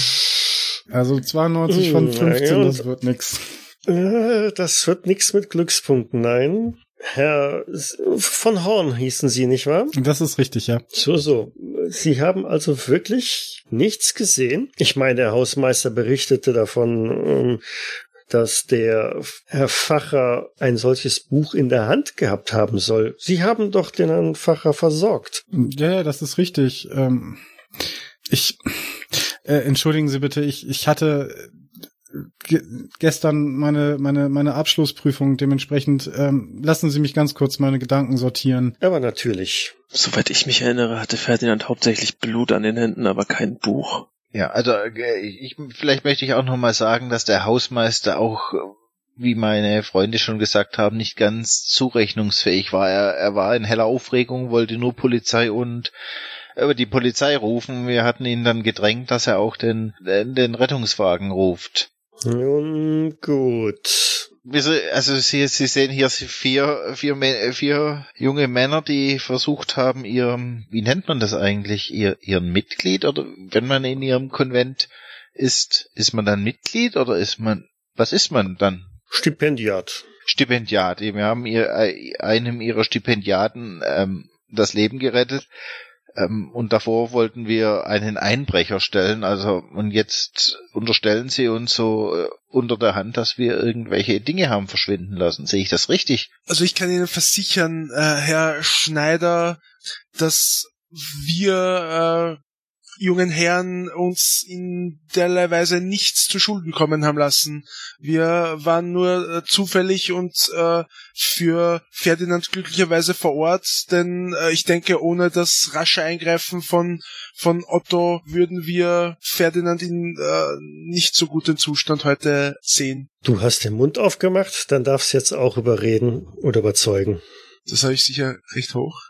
Also 92 von Hm, 15, ja, das wird nix. Äh, Das wird nichts mit Glückspunkten, nein. Herr von Horn hießen Sie, nicht wahr? Das ist richtig, ja. So, so. Sie haben also wirklich nichts gesehen? Ich meine, der Hausmeister berichtete davon, ähm, dass der Herr Facher ein solches Buch in der Hand gehabt haben soll. Sie haben doch den Herrn Facher versorgt. Ja, ja, das ist richtig. Ähm, ich, äh, entschuldigen Sie bitte, ich, ich hatte äh, ge gestern meine, meine, meine Abschlussprüfung. Dementsprechend ähm, lassen Sie mich ganz kurz meine Gedanken sortieren. Aber natürlich. Soweit ich mich erinnere, hatte Ferdinand hauptsächlich Blut an den Händen, aber kein Buch. Ja, also äh, ich, vielleicht möchte ich auch noch mal sagen, dass der Hausmeister auch, äh, wie meine Freunde schon gesagt haben, nicht ganz zurechnungsfähig war. Er, er war in heller Aufregung, wollte nur Polizei und über die Polizei rufen. Wir hatten ihn dann gedrängt, dass er auch den, den Rettungswagen ruft. Nun gut. Also Sie, Sie sehen hier vier, vier, vier junge Männer, die versucht haben, ihrem, wie nennt man das eigentlich, ihr, ihren Mitglied oder wenn man in ihrem Konvent ist, ist man dann Mitglied oder ist man, was ist man dann? Stipendiat. Stipendiat. Wir haben ihr, äh, einem ihrer Stipendiaten ähm, das Leben gerettet. Ähm, und davor wollten wir einen Einbrecher stellen. Also und jetzt unterstellen sie uns so äh, unter der Hand, dass wir irgendwelche Dinge haben verschwinden lassen. Sehe ich das richtig? Also ich kann Ihnen versichern, äh, Herr Schneider, dass wir äh, jungen Herren uns in derlei Weise nichts zu Schulden kommen haben lassen. Wir waren nur äh, zufällig und äh, für Ferdinand glücklicherweise vor Ort, denn äh, ich denke, ohne das rasche Eingreifen von von Otto würden wir Ferdinand in äh, nicht so guten Zustand heute sehen. Du hast den Mund aufgemacht, dann darfst jetzt auch überreden oder überzeugen. Das habe ich sicher recht hoch.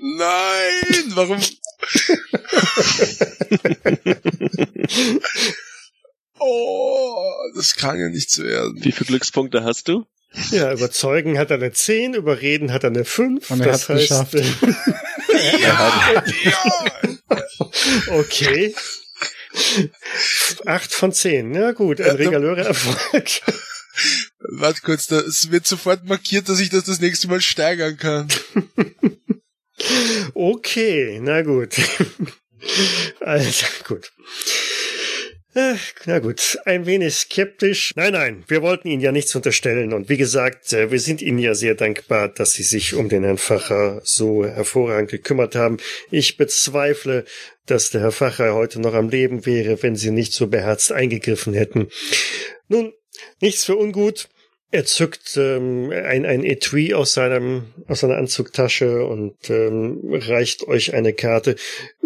Nein, warum? oh, das kann ja nicht so werden. Wie viele Glückspunkte hast du? Ja, überzeugen hat er eine 10, überreden hat er eine 5. Und er das heißt, geschafft. Ja, ja. okay. 8 von 10. Ja gut, ein Ja, regaleurer Erfolg. Warte kurz, es wird sofort markiert, dass ich das das nächste Mal steigern kann. Okay, na gut. Also gut. Äh, Na gut, ein wenig skeptisch. Nein, nein, wir wollten Ihnen ja nichts unterstellen. Und wie gesagt, äh, wir sind Ihnen ja sehr dankbar, dass Sie sich um den Herrn Facher so hervorragend gekümmert haben. Ich bezweifle, dass der Herr Facher heute noch am Leben wäre, wenn Sie nicht so beherzt eingegriffen hätten. Nun, nichts für ungut. Er zückt ähm, ein, ein Etui aus seinem aus seiner Anzugtasche und ähm, reicht euch eine Karte.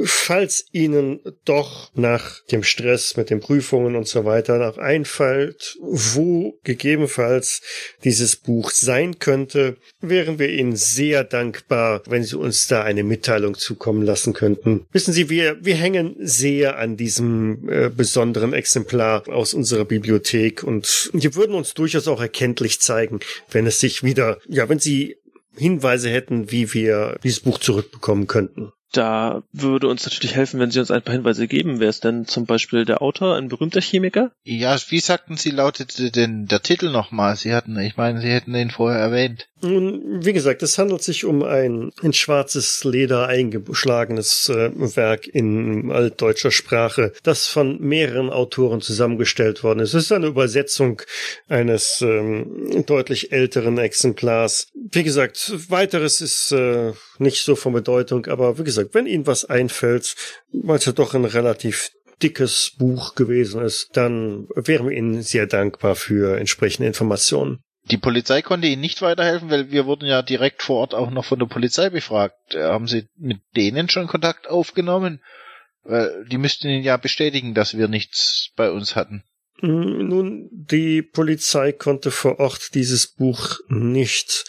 Falls Ihnen doch nach dem Stress mit den Prüfungen und so weiter noch einfällt, wo gegebenenfalls dieses Buch sein könnte, wären wir Ihnen sehr dankbar, wenn Sie uns da eine Mitteilung zukommen lassen könnten. Wissen Sie, wir wir hängen sehr an diesem äh, besonderen Exemplar aus unserer Bibliothek und wir würden uns durchaus auch erkenntlich zeigen, wenn es sich wieder, ja, wenn Sie Hinweise hätten, wie wir dieses Buch zurückbekommen könnten. Da würde uns natürlich helfen, wenn Sie uns ein paar Hinweise geben. Wer ist denn zum Beispiel der Autor, ein berühmter Chemiker? Ja, wie sagten Sie, lautete denn der Titel nochmal? Sie hatten, ich meine, Sie hätten den vorher erwähnt. Nun, wie gesagt, es handelt sich um ein in schwarzes Leder eingeschlagenes äh, Werk in altdeutscher Sprache, das von mehreren Autoren zusammengestellt worden ist. Es ist eine Übersetzung eines ähm, deutlich älteren Exemplars. Wie gesagt, weiteres ist äh, nicht so von Bedeutung, aber wie gesagt, wenn Ihnen was einfällt, weil es ja doch ein relativ dickes Buch gewesen ist, dann wären wir Ihnen sehr dankbar für entsprechende Informationen. Die Polizei konnte Ihnen nicht weiterhelfen, weil wir wurden ja direkt vor Ort auch noch von der Polizei befragt. Äh, Haben Sie mit denen schon Kontakt aufgenommen? Weil die müssten Ihnen ja bestätigen, dass wir nichts bei uns hatten. Mm, Nun, die Polizei konnte vor Ort dieses Buch nicht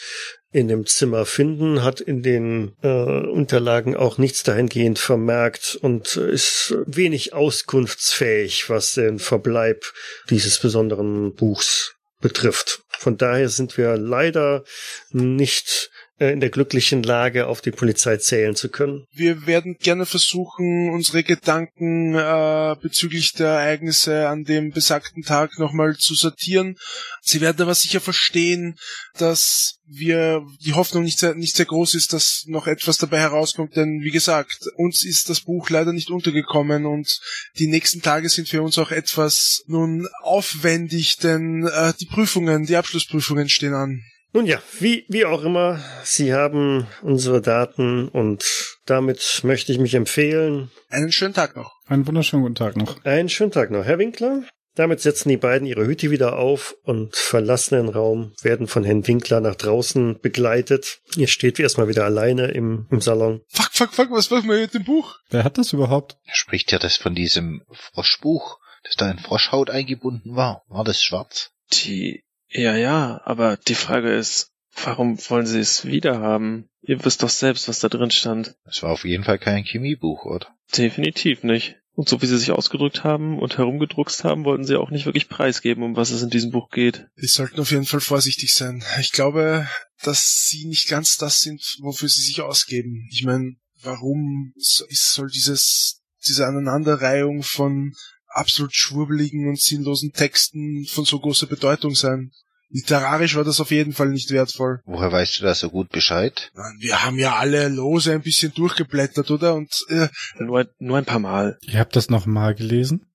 in dem Zimmer finden, hat in den äh, Unterlagen auch nichts dahingehend vermerkt und ist wenig auskunftsfähig, was den Verbleib dieses besonderen Buchs betrifft. Von daher sind wir leider nicht in der glücklichen Lage, auf die Polizei zählen zu können. Wir werden gerne versuchen, unsere Gedanken äh, bezüglich der Ereignisse an dem besagten Tag nochmal zu sortieren. Sie werden aber sicher verstehen, dass wir die Hoffnung nicht sehr, nicht sehr groß ist, dass noch etwas dabei herauskommt, denn wie gesagt, uns ist das Buch leider nicht untergekommen und die nächsten Tage sind für uns auch etwas nun aufwendig, denn äh, die Prüfungen, die Abschlussprüfungen stehen an. Nun ja, wie, wie auch immer, Sie haben unsere Daten und damit möchte ich mich empfehlen. Einen schönen Tag noch. Einen wunderschönen guten Tag noch. Einen schönen Tag noch, Herr Winkler. Damit setzen die beiden ihre Hütte wieder auf und verlassen den Raum, werden von Herrn Winkler nach draußen begleitet. Ihr steht wie erstmal wieder alleine im, im Salon. Fuck, fuck, fuck, was machen wir mit dem Buch? Wer hat das überhaupt? Spricht ja das von diesem Froschbuch, das da in Froschhaut eingebunden war. War das schwarz? Die, ja, ja, aber die Frage ist, warum wollen Sie es wieder haben? Ihr wisst doch selbst, was da drin stand. Es war auf jeden Fall kein Chemiebuch, oder? Definitiv nicht. Und so wie Sie sich ausgedrückt haben und herumgedruckst haben, wollten Sie auch nicht wirklich preisgeben, um was es in diesem Buch geht. Wir sollten auf jeden Fall vorsichtig sein. Ich glaube, dass sie nicht ganz das sind, wofür sie sich ausgeben. Ich meine, warum soll dieses, diese Aneinanderreihung von absolut schwurbeligen und sinnlosen Texten von so großer Bedeutung sein? Literarisch war das auf jeden Fall nicht wertvoll. Woher weißt du da so gut Bescheid? Man, Wir haben ja alle lose ein bisschen durchgeblättert, oder? Und äh, Nur, ein- nur ein paar Mal. Ihr habt das nochmal gelesen?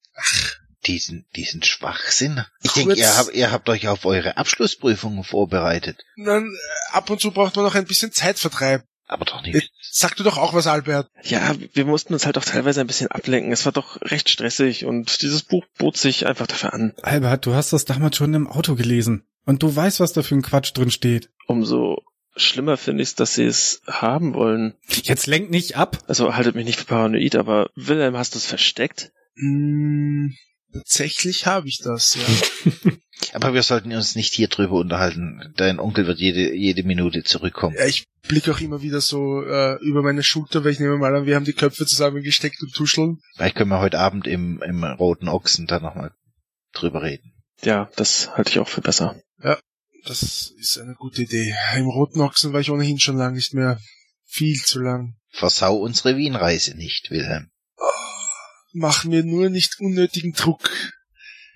Diesen, diesen Schwachsinn? Ich denke, ihr habt, ihr habt euch auf eure Abschlussprüfungen vorbereitet. dann, äh, ab und zu braucht man noch ein bisschen Zeitvertreib. Aber doch nicht. Sag du doch auch was, Albert. Ja, wir mussten uns halt auch teilweise ein bisschen ablenken. Es war doch recht stressig und dieses Buch bot sich einfach dafür an. Albert, du hast das damals schon im Auto gelesen. Und du weißt, was da für ein Quatsch drin steht. Umso schlimmer finde ich es, dass sie es haben wollen. Jetzt lenk nicht ab. Also haltet mich nicht für paranoid, aber Wilhelm, hast du es versteckt? Hm, tatsächlich habe ich das, ja. Aber wir sollten uns nicht hier drüber unterhalten. Dein Onkel wird jede, jede Minute zurückkommen. Ja, ich blicke auch immer wieder so äh, über meine Schulter, weil ich nehme mal an, wir haben die Köpfe zusammengesteckt und tuscheln. Vielleicht können wir heute Abend im, im Roten Ochsen da nochmal drüber reden. Ja, das halte ich auch für besser. Das ist eine gute Idee. Im Roten Ochsen war ich ohnehin schon lang nicht mehr. Viel zu lang. Versau unsere Wienreise nicht, Wilhelm. Mach mir nur nicht unnötigen Druck.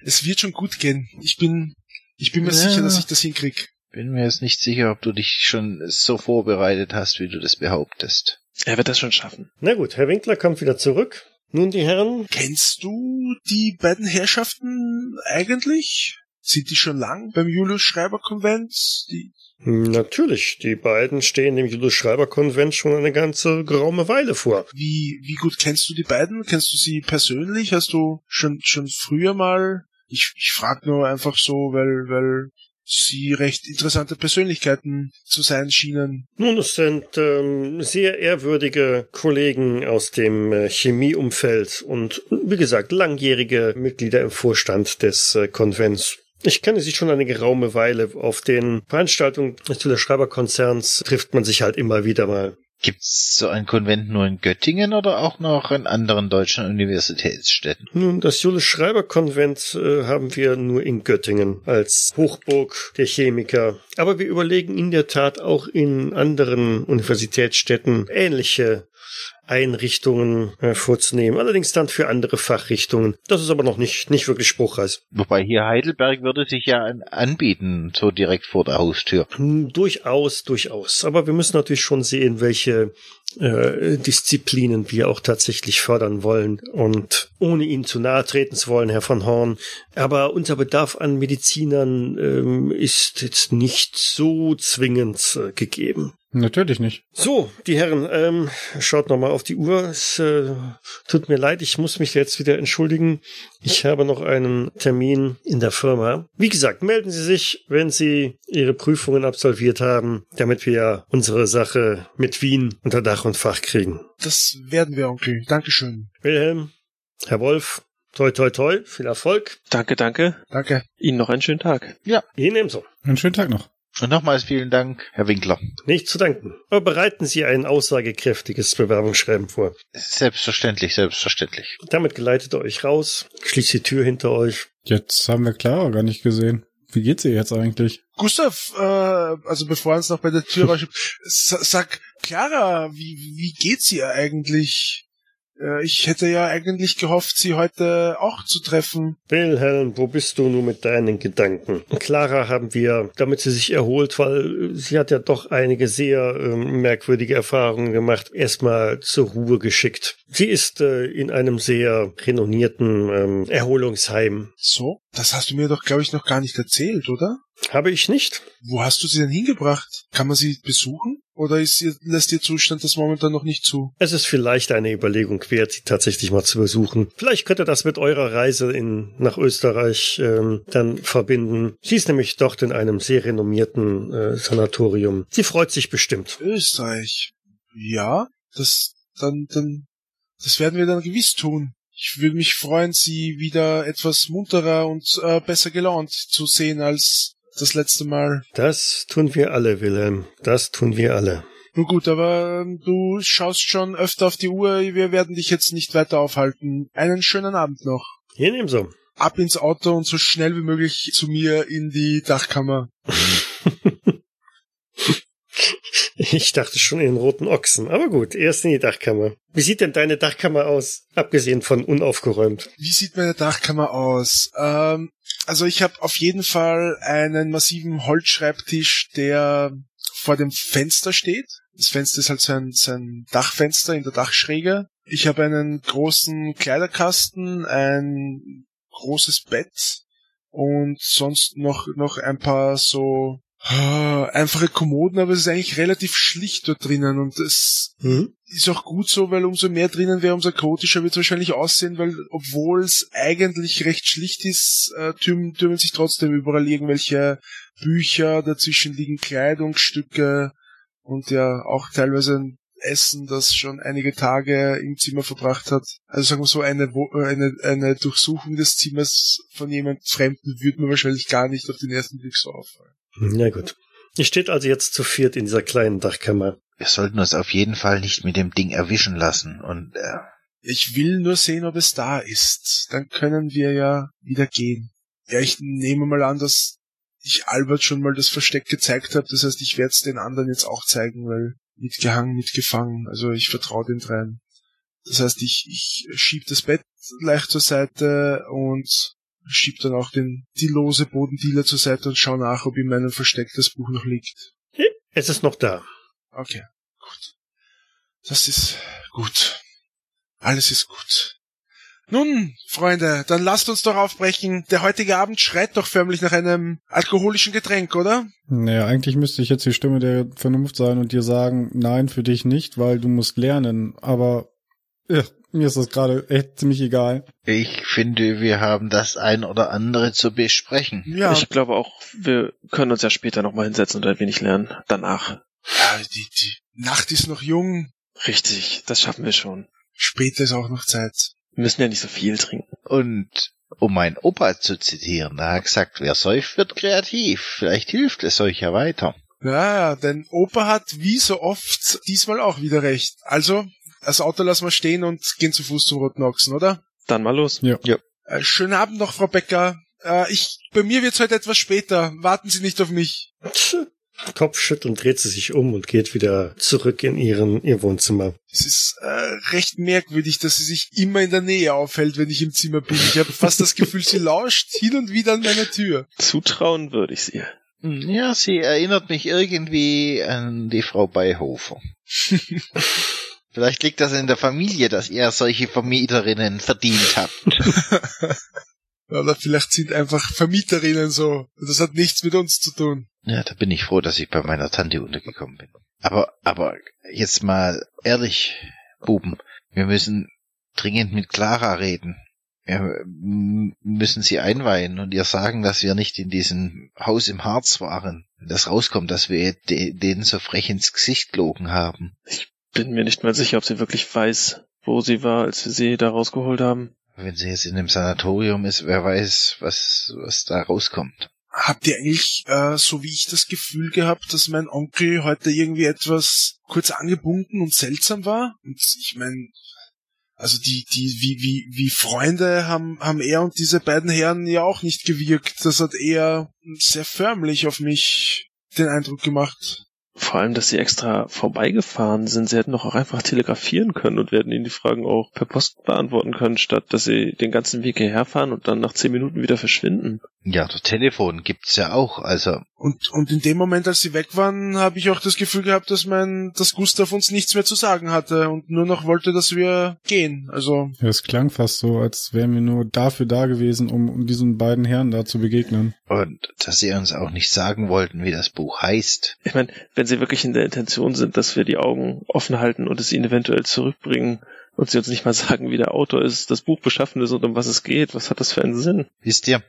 Es wird schon gut gehen. Ich bin, ich bin mir Ja. sicher, dass ich das hinkrieg. Bin mir jetzt nicht sicher, ob du dich schon so vorbereitet hast, wie du das behauptest. Er wird das schon schaffen. Na gut, Herr Winkler kommt wieder zurück. Nun, die Herren, Kennst du die beiden Herrschaften eigentlich? Sind die schon lang beim Julius Schreiber Konvent? Die, Natürlich, die beiden stehen dem Julius Schreiber Konvent schon eine ganze geraume Weile vor. wie, wie gut kennst du die beiden? Kennst du sie persönlich? Hast du schon, schon früher mal? Ich, ich frage nur einfach so, weil, weil sie recht interessante Persönlichkeiten zu sein schienen. Nun, es sind ähm, sehr ehrwürdige Kollegen aus dem äh, Chemieumfeld und, wie gesagt, langjährige Mitglieder im Vorstand des äh, Konvents. Ich kenne sie schon eine geraume Weile. Auf den Veranstaltungen des Julius Schreiber Konzerns trifft man sich halt immer wieder mal. Gibt's so ein Konvent nur in Göttingen oder auch noch in anderen deutschen Universitätsstädten? Nun, das Julius Schreiber Konvent äh, haben wir nur in Göttingen als Hochburg der Chemiker. Aber wir überlegen in der Tat auch in anderen Universitätsstädten ähnliche Einrichtungen äh, vorzunehmen, allerdings dann für andere Fachrichtungen. Das ist aber noch nicht, nicht wirklich spruchreif. Wobei hier Heidelberg würde sich ja an, anbieten, so direkt vor der Haustür. Hm, durchaus, durchaus. Aber wir müssen natürlich schon sehen, welche äh, Disziplinen wir auch tatsächlich fördern wollen. Und ohne Ihnen zu nahe treten zu wollen, Herr von Horn, aber unser Bedarf an Medizinern ähm, ist jetzt nicht so zwingend äh, gegeben. Natürlich nicht. So, die Herren, ähm, schaut nochmal auf die Uhr. Es äh, tut mir leid, ich muss mich jetzt wieder entschuldigen. Ich habe noch einen Termin in der Firma. Wie gesagt, melden Sie sich, wenn Sie Ihre Prüfungen absolviert haben, damit wir unsere Sache mit Wien unter Dach und Fach kriegen. Das werden wir, Onkel. Dankeschön. Wilhelm, Herr Wolf, toi toi toi, viel Erfolg. Danke, danke. Danke. Ihnen noch einen schönen Tag. Ihnen ebenso. Einen schönen Tag noch. Und nochmals vielen Dank, Herr Winkler. Nicht zu danken. Aber bereiten Sie ein aussagekräftiges Bewerbungsschreiben vor. Selbstverständlich, selbstverständlich. Damit geleitet er euch raus, schließt die Tür hinter euch. Jetzt haben wir Clara gar nicht gesehen. Wie geht's ihr jetzt eigentlich? Gustav, äh, also bevor er uns noch bei der Tür sa- sag, Clara, wie, wie geht's ihr eigentlich? Äh, ich hätte ja eigentlich gehofft, sie heute auch zu treffen. Wilhelm, wo bist du nun mit deinen Gedanken? Clara haben wir, damit sie sich erholt, weil sie hat ja doch einige sehr ähm, merkwürdige Erfahrungen gemacht, erstmal zur Ruhe geschickt. Sie ist äh, in einem sehr renommierten ähm, Erholungsheim. So? Das hast du mir doch, glaube ich, noch gar nicht erzählt, oder? Habe ich nicht? Wo hast du sie denn hingebracht? Kann man sie besuchen? Oder ist lässt ihr Zustand das momentan noch nicht zu? Es ist vielleicht eine Überlegung wert, sie tatsächlich mal zu besuchen. Vielleicht könnt ihr das mit eurer Reise in, nach Österreich ähm, dann verbinden. Sie ist nämlich dort in einem sehr renommierten äh, Sanatorium. Sie freut sich bestimmt. Österreich. Ja, das, dann, dann, das werden wir dann gewiss tun. Ich würde mich freuen, sie wieder etwas munterer und äh, besser gelaunt zu sehen als das letzte Mal. Das tun wir alle, Wilhelm. Das tun wir alle. Nun gut, aber ähm, du schaust schon öfter auf die Uhr. Wir werden dich jetzt nicht weiter aufhalten. Einen schönen Abend noch. Hier ebenso. Ab ins Auto und so schnell wie möglich zu mir in die Dachkammer. Ich dachte schon in den roten Ochsen. Aber gut, erst in die Dachkammer. Wie sieht denn deine Dachkammer aus? Abgesehen von unaufgeräumt. Wie sieht meine Dachkammer aus? Ähm, also ich habe auf jeden Fall einen massiven Holzschreibtisch, der vor dem Fenster steht. Das Fenster ist halt sein, sein Dachfenster in der Dachschräge. Ich habe einen großen Kleiderkasten, ein großes Bett und sonst noch, noch ein paar so einfache Kommoden, aber es ist eigentlich relativ schlicht dort drinnen und es Hm? ist auch gut so, weil umso mehr drinnen wäre, umso chaotischer wird es wahrscheinlich aussehen, weil obwohl es eigentlich recht schlicht ist, äh, türmen, türmen sich trotzdem überall irgendwelche Bücher, dazwischen liegen Kleidungsstücke und ja auch teilweise ein Essen, das schon einige Tage im Zimmer verbracht hat. Also sagen wir so, eine, äh, eine, eine Durchsuchung des Zimmers von jemand Fremden würde mir wahrscheinlich gar nicht auf den ersten Blick so auffallen. Na gut. Ihr steht also jetzt zu viert in dieser kleinen Dachkammer. Wir sollten uns auf jeden Fall nicht mit dem Ding erwischen lassen und äh, Ich will nur sehen, ob es da ist. Dann können wir ja wieder gehen. Ja, ich nehme mal an, dass ich Albert schon mal das Versteck gezeigt habe. Das heißt, ich werde es den anderen jetzt auch zeigen, weil mitgehangen, mitgefangen. Also ich vertraue den dreien. Das heißt, ich, ich schieb das Bett leicht zur Seite und schieb dann auch den, die lose Bodendealer zur Seite und schau nach, ob in meinem Versteck das Buch noch liegt. Es ist noch da. Okay, gut. Das ist gut. Alles ist gut. Nun, Freunde, dann lasst uns doch aufbrechen. Der heutige Abend schreit doch förmlich nach einem alkoholischen Getränk, oder? Naja, eigentlich müsste ich jetzt die Stimme der Vernunft sein und dir sagen, nein, für dich nicht, weil du musst lernen. Aber ja, mir ist das gerade echt ziemlich egal. ich finde, wir haben das ein oder andere zu besprechen. Ja. Ich glaube auch, wir können uns ja später nochmal hinsetzen und ein wenig lernen. Danach. ja die, die Nacht ist noch jung. Richtig, das schaffen wir schon. Später ist auch noch Zeit. Wir müssen ja nicht so viel trinken. Und um mein Opa zu zitieren, da hat gesagt, wer säuft, wird kreativ. Vielleicht hilft es euch ja weiter. Ja, denn Opa hat wie so oft diesmal auch wieder recht. Also, das Auto lassen wir stehen und gehen zu Fuß zum Roten Ochsen, oder? Dann mal los. Ja. Äh, schönen Abend noch, Frau Becker. Äh, ich, bei mir wird's heute etwas später. Warten Sie nicht auf mich. Tch, Kopfschütteln dreht sie sich um und geht wieder zurück in ihren, ihr Wohnzimmer. Es ist äh, recht merkwürdig, dass sie sich immer in der Nähe aufhält, wenn ich im Zimmer bin. Ich habe fast das Gefühl, sie lauscht hin und wieder an meiner Tür. Zutrauen würde ich sie. Hm, Ja, sie erinnert mich irgendwie an die Frau Beihofer. Vielleicht liegt das in der Familie, dass ihr solche Vermieterinnen verdient habt. Oder vielleicht sind einfach Vermieterinnen so. Das hat nichts mit uns zu tun. Ja, da bin ich froh, dass ich bei meiner Tante untergekommen bin. Aber, aber jetzt mal ehrlich, Buben, wir müssen dringend mit Clara reden. Wir m- müssen sie einweihen und ihr sagen, dass wir nicht in diesem Haus im Harz waren. Wenn das rauskommt, dass wir de denen so frech ins Gesicht gelogen haben. Bin mir nicht mal sicher, ob sie wirklich weiß, wo sie war, als wir sie da rausgeholt haben. Wenn sie jetzt in einem Sanatorium ist, wer weiß, was, was da rauskommt. Habt ihr eigentlich, äh, so wie ich das Gefühl gehabt, dass mein Onkel heute irgendwie etwas kurz angebunden und seltsam war? Und ich meine, also die, die, wie, wie, wie Freunde haben, haben er und diese beiden Herren ja auch nicht gewirkt. Das hat eher sehr förmlich auf mich den Eindruck gemacht. Vor allem, dass sie extra vorbeigefahren sind. Sie hätten doch auch einfach telegrafieren können und werden ihnen die Fragen auch per Post beantworten können, statt dass sie den ganzen Weg hierher fahren und dann nach zehn Minuten wieder verschwinden. Ja, das Telefon gibt's ja auch, also Und, und in dem Moment, als sie weg waren, habe ich auch das Gefühl gehabt, dass mein, dass Gustav uns nichts mehr zu sagen hatte und nur noch wollte, dass wir gehen. Also, Ja, es klang fast so, als wären wir nur dafür da gewesen, um, um diesen beiden Herren da zu begegnen. Und dass sie uns auch nicht sagen wollten, wie das Buch heißt. Ich meine, wenn sie wirklich in der Intention sind, dass wir die Augen offen halten und es ihnen eventuell zurückbringen und sie uns nicht mal sagen, wie der Autor ist, das Buch beschaffen ist und um was es geht, was hat das für einen Sinn? Wisst ihr,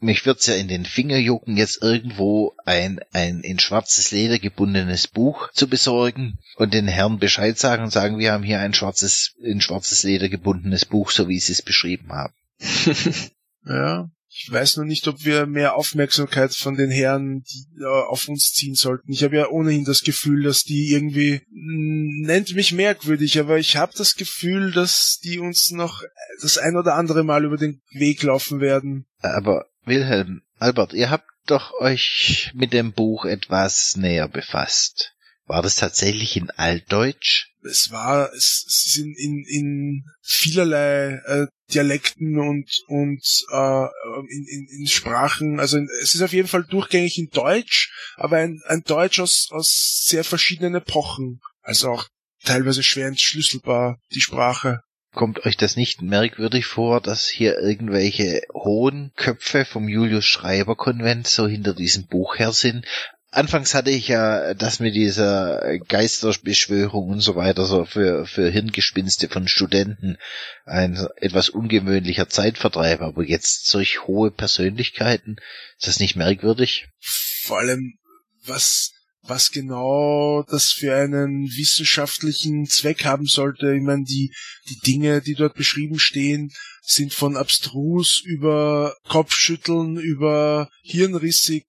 mich wird's ja in den Finger jucken, jetzt irgendwo ein, ein in schwarzes Leder gebundenes Buch zu besorgen und den Herrn Bescheid sagen und sagen, wir haben hier ein schwarzes, in schwarzes Leder gebundenes Buch, so wie sie es beschrieben haben. ja. Ich weiß noch nicht, ob wir mehr Aufmerksamkeit von den Herren die, äh, auf uns ziehen sollten. Ich habe ja ohnehin das Gefühl, dass die irgendwie mh, nennt mich merkwürdig, aber ich habe das Gefühl, dass die uns noch das ein oder andere Mal über den Weg laufen werden. Aber Wilhelm, Albert, ihr habt doch euch mit dem Buch etwas näher befasst. War das tatsächlich in Altdeutsch? es war, es, es in, in, in vielerlei äh, Dialekten und, und äh, in, in, in Sprachen, also in, es ist auf jeden Fall durchgängig in Deutsch, aber ein, ein Deutsch aus, aus sehr verschiedenen Epochen. Also auch teilweise schwer entschlüsselbar, die Sprache. Kommt euch das nicht merkwürdig vor, dass hier irgendwelche hohen Köpfe vom Julius Schreiber Konvent so hinter diesem Buch her sind? Anfangs hatte ich ja das mit dieser Geisterbeschwörung und so weiter so für, für Hirngespinste von Studenten ein etwas ungewöhnlicher Zeitvertreib, aber jetzt solch hohe Persönlichkeiten, ist das nicht merkwürdig? Vor allem, was, was genau das für einen wissenschaftlichen Zweck haben sollte. Ich meine, die, die Dinge, die dort beschrieben stehen, sind von abstrus über Kopfschütteln, über hirnrissig.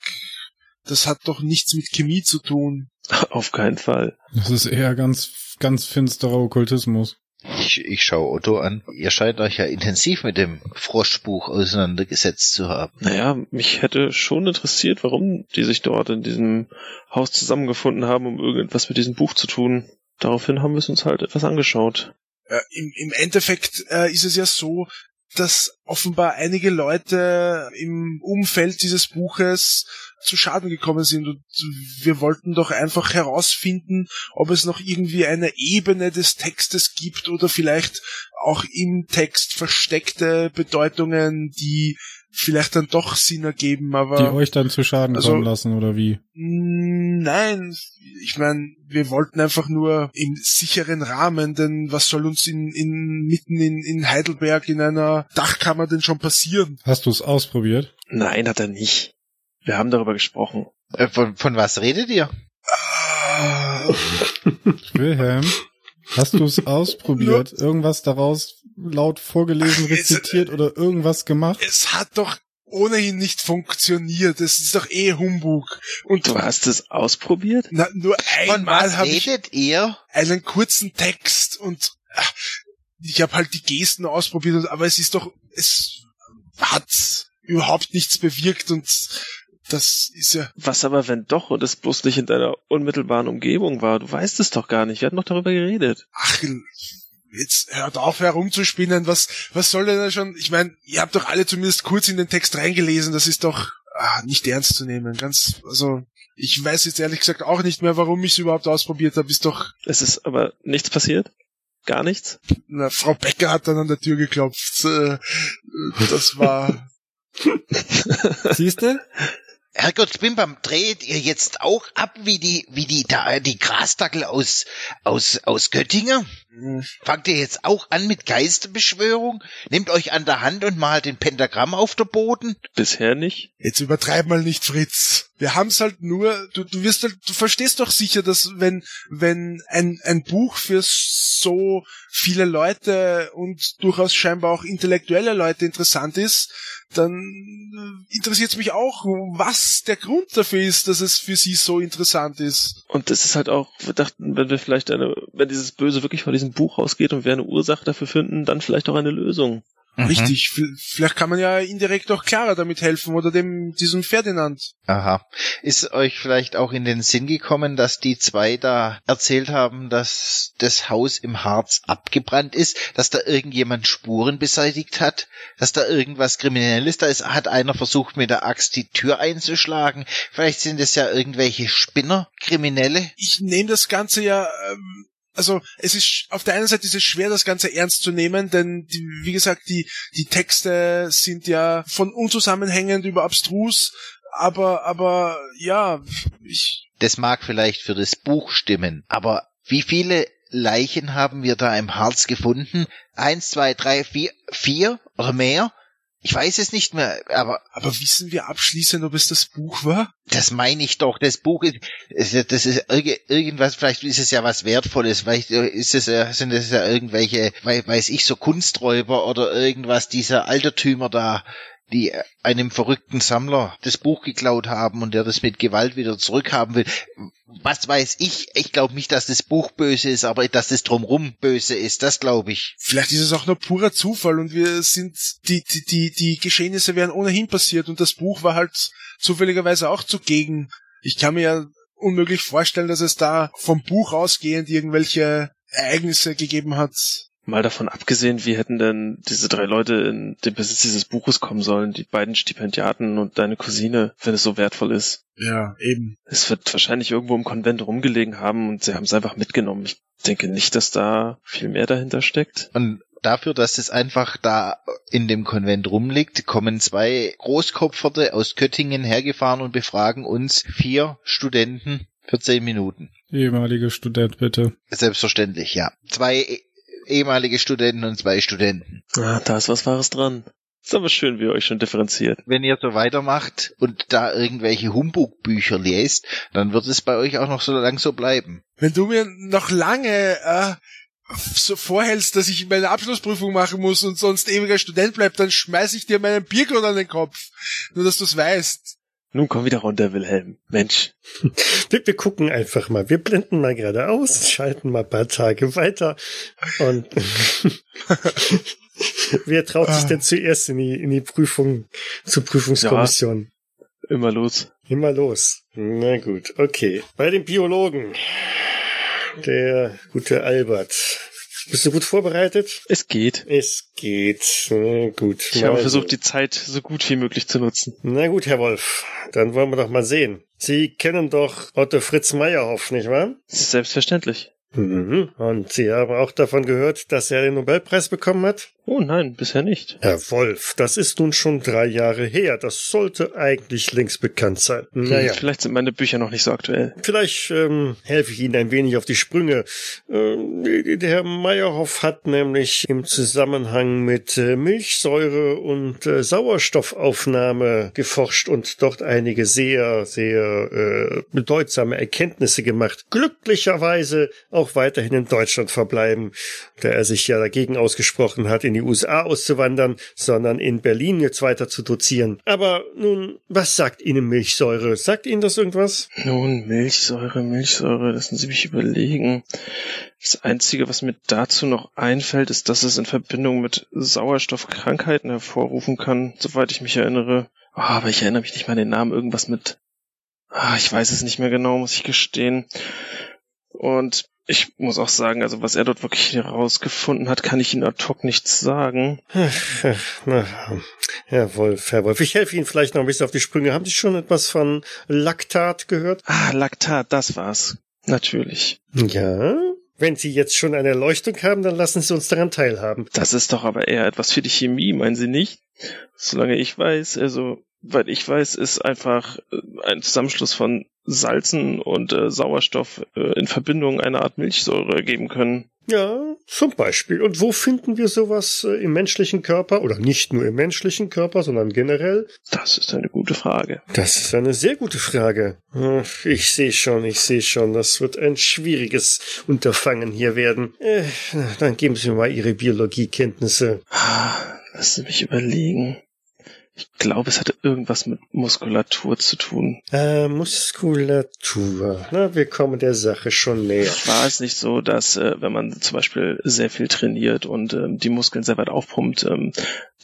Das hat doch nichts mit Chemie zu tun. Auf keinen Fall. Das ist eher ganz, ganz finsterer Okkultismus. Ich, ich schaue Otto an. Ihr scheint euch ja intensiv mit dem Froschbuch auseinandergesetzt zu haben. Naja, mich hätte schon interessiert, warum die sich dort in diesem Haus zusammengefunden haben, um irgendetwas mit diesem Buch zu tun. Daraufhin haben wir es uns halt etwas angeschaut. Äh, im, Im Endeffekt äh, ist es ja so, dass offenbar einige Leute im Umfeld dieses Buches zu Schaden gekommen sind. Und wir wollten doch einfach herausfinden, ob es noch irgendwie eine Ebene des Textes gibt oder vielleicht auch im Text versteckte Bedeutungen, die vielleicht dann doch Sinn ergeben, aber Die euch dann zu Schaden Also- kommen lassen, oder wie? Mm, Nein, ich meine, wir wollten einfach nur im sicheren Rahmen, denn was soll uns in, in mitten in, in Heidelberg in einer Dachkammer denn schon passieren? Hast du es ausprobiert? Nein, hat er nicht. Wir haben darüber gesprochen. Äh, von, von was redet ihr? Ah, Wilhelm, hast du es ausprobiert? Irgendwas daraus laut vorgelesen, Ach, es- rezitiert oder irgendwas gemacht? es hat doch ohnehin nicht funktioniert. Es ist doch eh Humbug. Und Du hast es ausprobiert? na, nur einmal habe ich ihr? einen kurzen Text und ah, ich habe halt die Gesten ausprobiert, aber es ist doch, es hat überhaupt nichts bewirkt und Das ist ja. Was aber, wenn doch und es bloß nicht in deiner unmittelbaren Umgebung war? Du weißt es doch gar nicht. Wir hatten doch darüber geredet. Ach, jetzt hört auf herumzuspinnen. Was, was soll denn da schon? Ich meine, ihr habt doch alle zumindest kurz in den Text reingelesen. Das ist doch ah, nicht ernst zu nehmen. Ganz, also ich weiß jetzt ehrlich gesagt auch nicht mehr, warum ich es überhaupt ausprobiert habe. Ist doch. Es ist aber nichts passiert. Gar nichts. Na, Frau Becker hat dann an der Tür geklopft. Äh, Das war. Siehst du? Herrgott Spimbam, dreht ihr jetzt auch ab wie die, wie die, da, die Grasdackel aus, aus, aus Göttingen? Fangt ihr jetzt auch an mit Geisterbeschwörung? Nehmt euch an der Hand und malt den Pentagramm auf der Boden? Bisher nicht. Jetzt übertreib mal nicht, Fritz. Wir haben's halt nur, du, du wirst halt, du verstehst doch sicher, dass wenn, wenn ein, ein Buch für so viele Leute und durchaus scheinbar auch intellektuelle Leute interessant ist, dann äh, interessiert es mich auch, was der Grund dafür ist, dass es für sie so interessant ist. Und das ist halt auch, wir dachten, wenn wir vielleicht eine, wenn dieses Böse wirklich von diesem Buch ausgeht und wir eine Ursache dafür finden, dann vielleicht auch eine Lösung. Richtig, v- vielleicht kann man ja indirekt auch Clara damit helfen oder dem, diesem Ferdinand. Aha. Ist euch vielleicht auch in den Sinn gekommen, dass die zwei da erzählt haben, dass das Haus im Harz abgebrannt ist, dass da irgendjemand Spuren beseitigt hat, dass da irgendwas Kriminelles da ist? Hat einer versucht, mit der Axt die Tür einzuschlagen? Vielleicht sind es ja irgendwelche Spinner, Kriminelle? ich nehme das Ganze ja, ähm, also es ist auf der einen Seite ist es schwer, das Ganze ernst zu nehmen, denn die, wie gesagt, die, die Texte sind ja von unzusammenhängend über abstrus, aber, aber ja, ich, Das mag vielleicht für das Buch stimmen, aber wie viele Leichen haben wir da im Harz gefunden? Eins, zwei, drei, vier, vier oder mehr? Ich weiß es nicht mehr, aber aber wissen wir abschließend, ob es das Buch war? das meine ich doch. Das Buch ist, das ist irg- irgendwas, vielleicht ist es ja was Wertvolles, vielleicht ist es ja, sind es ja irgendwelche, wei- weiß ich, so Kunsträuber oder irgendwas, dieser Altertümer da, die einem verrückten Sammler das Buch geklaut haben und der das mit Gewalt wieder zurückhaben will. Was weiß ich? Ich glaube nicht, dass das Buch böse ist, aber dass das drumrum böse ist, das glaube ich. Vielleicht ist es auch nur purer Zufall und wir sind, die, die, die, die Geschehnisse wären ohnehin passiert und das Buch war halt zufälligerweise auch zugegen. Ich kann mir ja unmöglich vorstellen, dass es da vom Buch ausgehend irgendwelche Ereignisse gegeben hat. Mal davon abgesehen, wie hätten denn diese drei Leute in den Besitz dieses Buches kommen sollen, die beiden Stipendiaten und deine Cousine, wenn es so wertvoll ist. Ja, eben. Es wird wahrscheinlich irgendwo im Konvent rumgelegen haben und sie haben es einfach mitgenommen. Ich denke nicht, dass da viel mehr dahinter steckt. Und dafür, dass es einfach da in dem Konvent rumliegt, kommen zwei Großkopferte aus Göttingen hergefahren und befragen uns vier Studenten für zehn Minuten. Ehemalige Student, bitte. Selbstverständlich, ja. Zwei ehemalige Studenten und zwei Studenten. Ah, da ist was Wahres dran. Ist aber schön, wie ihr euch schon differenziert. Wenn ihr so weitermacht und da irgendwelche Humbug-Bücher lest, dann wird es bei euch auch noch so lang so bleiben. Wenn du mir noch lange äh, so vorhältst, dass ich meine Abschlussprüfung machen muss und sonst ewiger Student bleib, dann schmeiß ich dir meinen Biergrund an den Kopf. Nur, dass du's weißt. Nun komm wieder runter, Wilhelm. Mensch. Wir, wir gucken einfach mal. Wir blenden mal geradeaus, schalten mal ein paar Tage weiter und wer traut sich denn zuerst in die, in die Prüfung, zur Prüfungskommission? Immer los. Immer los. Na gut, okay. Bei den Biologen. Der gute Albert. Bist du gut vorbereitet? Es geht. Es geht. Na gut. Ich habe versucht, die Zeit so gut wie möglich zu nutzen. Na gut, Herr Wolf. Dann wollen wir doch mal sehen. Sie kennen doch Otto Fritz Meyerhoff, nicht wahr? Selbstverständlich. Mhm. Und Sie haben auch davon gehört, dass er den Nobelpreis bekommen hat? Oh nein, bisher nicht. Herr Wolf, das ist nun schon drei Jahre her. Das sollte eigentlich längst bekannt sein. Naja. Vielleicht sind meine Bücher noch nicht so aktuell. Vielleicht ähm, helfe ich Ihnen ein wenig auf die Sprünge. Ähm, der Herr Meyerhoff hat nämlich im Zusammenhang mit äh, Milchsäure und äh, Sauerstoffaufnahme geforscht und dort einige sehr, sehr äh, bedeutsame Erkenntnisse gemacht. Glücklicherweise auch weiterhin in Deutschland verbleiben, da er sich ja dagegen ausgesprochen hat, in die USA auszuwandern, sondern in Berlin jetzt weiter zu dozieren. Aber nun, was sagt Ihnen Milchsäure? Sagt Ihnen das irgendwas? Nun, Milchsäure, Milchsäure, lassen Sie mich überlegen. Das Einzige, was mir dazu noch einfällt, ist, dass es in Verbindung mit Sauerstoffkrankheiten hervorrufen kann, soweit ich mich erinnere. Oh, aber ich erinnere mich nicht mal an den Namen. Irgendwas mit. Ah, ich weiß es nicht mehr genau, muss ich gestehen. Und ich muss auch sagen, also was er dort wirklich herausgefunden hat, kann ich Ihnen ad hoc nichts sagen. Herr Wolf, Herr Wolf, ich helfe Ihnen vielleicht noch ein bisschen auf die Sprünge. Haben Sie schon etwas von Laktat gehört? Ah, Laktat, das war's. Natürlich. Ja. Wenn Sie jetzt schon eine Erleuchtung haben, dann lassen Sie uns daran teilhaben. Das ist doch aber eher etwas für die Chemie, meinen Sie nicht? Solange ich weiß, also, weil ich weiß, ist einfach äh, ein Zusammenschluss von Salzen und äh, Sauerstoff äh, in Verbindung eine Art Milchsäure geben können. Ja, zum Beispiel. Und wo finden wir sowas äh, im menschlichen Körper? Oder nicht nur im menschlichen Körper, sondern generell? Das ist eine gute Frage. Das ist eine sehr gute Frage. Ich sehe schon, ich sehe schon, das wird ein schwieriges Unterfangen hier werden. Äh, dann geben Sie mir mal Ihre Biologiekenntnisse. Ah, lassen Sie mich überlegen. Ich glaube, es hatte irgendwas mit Muskulatur zu tun. Äh, Muskulatur. Na, wir kommen der Sache schon näher. War es nicht so, dass äh, wenn man zum Beispiel sehr viel trainiert und ähm, die Muskeln sehr weit aufpumpt, ähm,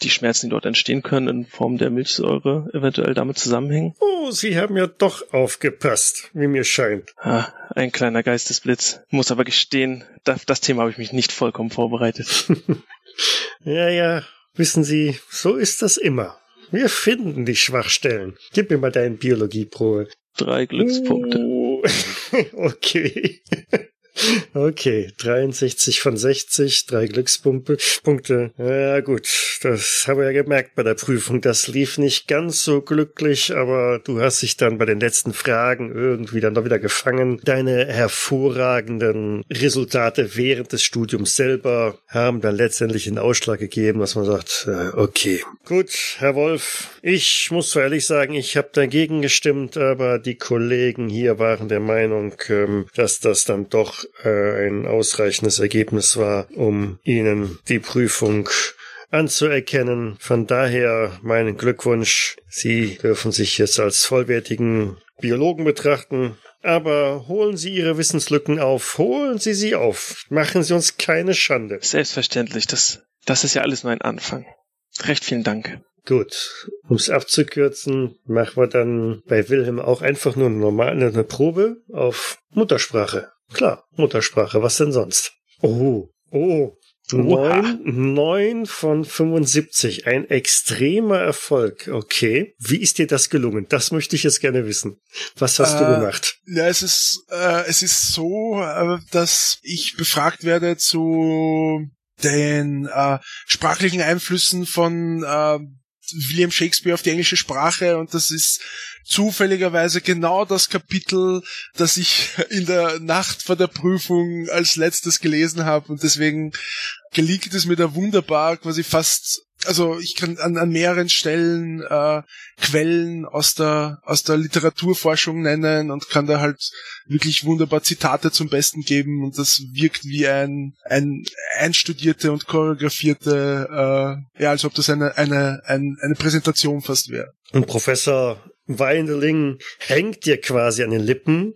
die Schmerzen, die dort entstehen können in Form der Milchsäure, eventuell damit zusammenhängen? Oh, Sie haben ja doch aufgepasst, wie mir scheint. Ah, ein kleiner Geistesblitz. Muss aber gestehen, das, das Thema habe ich mich nicht vollkommen vorbereitet. ja, ja, wissen Sie, so ist das immer. Wir finden die Schwachstellen. Gib mir mal deinen Biologieprobe. Drei Glückspunkte. Uh, okay. Okay, 63 von 60, drei Glückspunkte. Punkte. Ja gut, das haben wir ja gemerkt bei der Prüfung. Das lief nicht ganz so glücklich, aber du hast dich dann bei den letzten Fragen irgendwie dann doch wieder gefangen. Deine hervorragenden Resultate während des Studiums selber haben dann letztendlich den Ausschlag gegeben, dass man sagt, äh, okay, gut, Herr Wolf, ich muss zwar ehrlich sagen, ich habe dagegen gestimmt, aber die Kollegen hier waren der Meinung, ähm, dass das dann doch äh, ein ausreichendes Ergebnis war, um Ihnen die Prüfung anzuerkennen. Von daher meinen Glückwunsch. Sie dürfen sich jetzt als vollwertigen Biologen betrachten. Aber holen Sie Ihre Wissenslücken auf, holen Sie sie auf. Machen Sie uns keine Schande. Selbstverständlich, das, das ist ja alles nur ein Anfang. Recht vielen Dank. Gut, um es abzukürzen, machen wir dann bei Wilhelm auch einfach nur eine normale eine Probe auf Muttersprache. Klar, Muttersprache, was denn sonst? Oh, oh, Neun, neun von 75. Ein extremer Erfolg. Okay. Wie ist dir das gelungen? Das möchte ich jetzt gerne wissen. Was hast äh, du gemacht? Ja, es ist, äh, es ist so, äh, dass ich befragt werde zu den äh, sprachlichen Einflüssen von äh, William Shakespeare auf die englische Sprache und das ist zufälligerweise genau das Kapitel, das ich in der Nacht vor der Prüfung als letztes gelesen habe und deswegen gelingt es mir da wunderbar, quasi fast also ich kann an, an mehreren Stellen äh, Quellen aus der aus der Literaturforschung nennen und kann da halt wirklich wunderbar Zitate zum Besten geben und das wirkt wie ein ein einstudierte und choreografierte äh, ja als ob das eine eine eine, eine Präsentation fast wäre. Und Professor Weindeling hängt dir quasi an den Lippen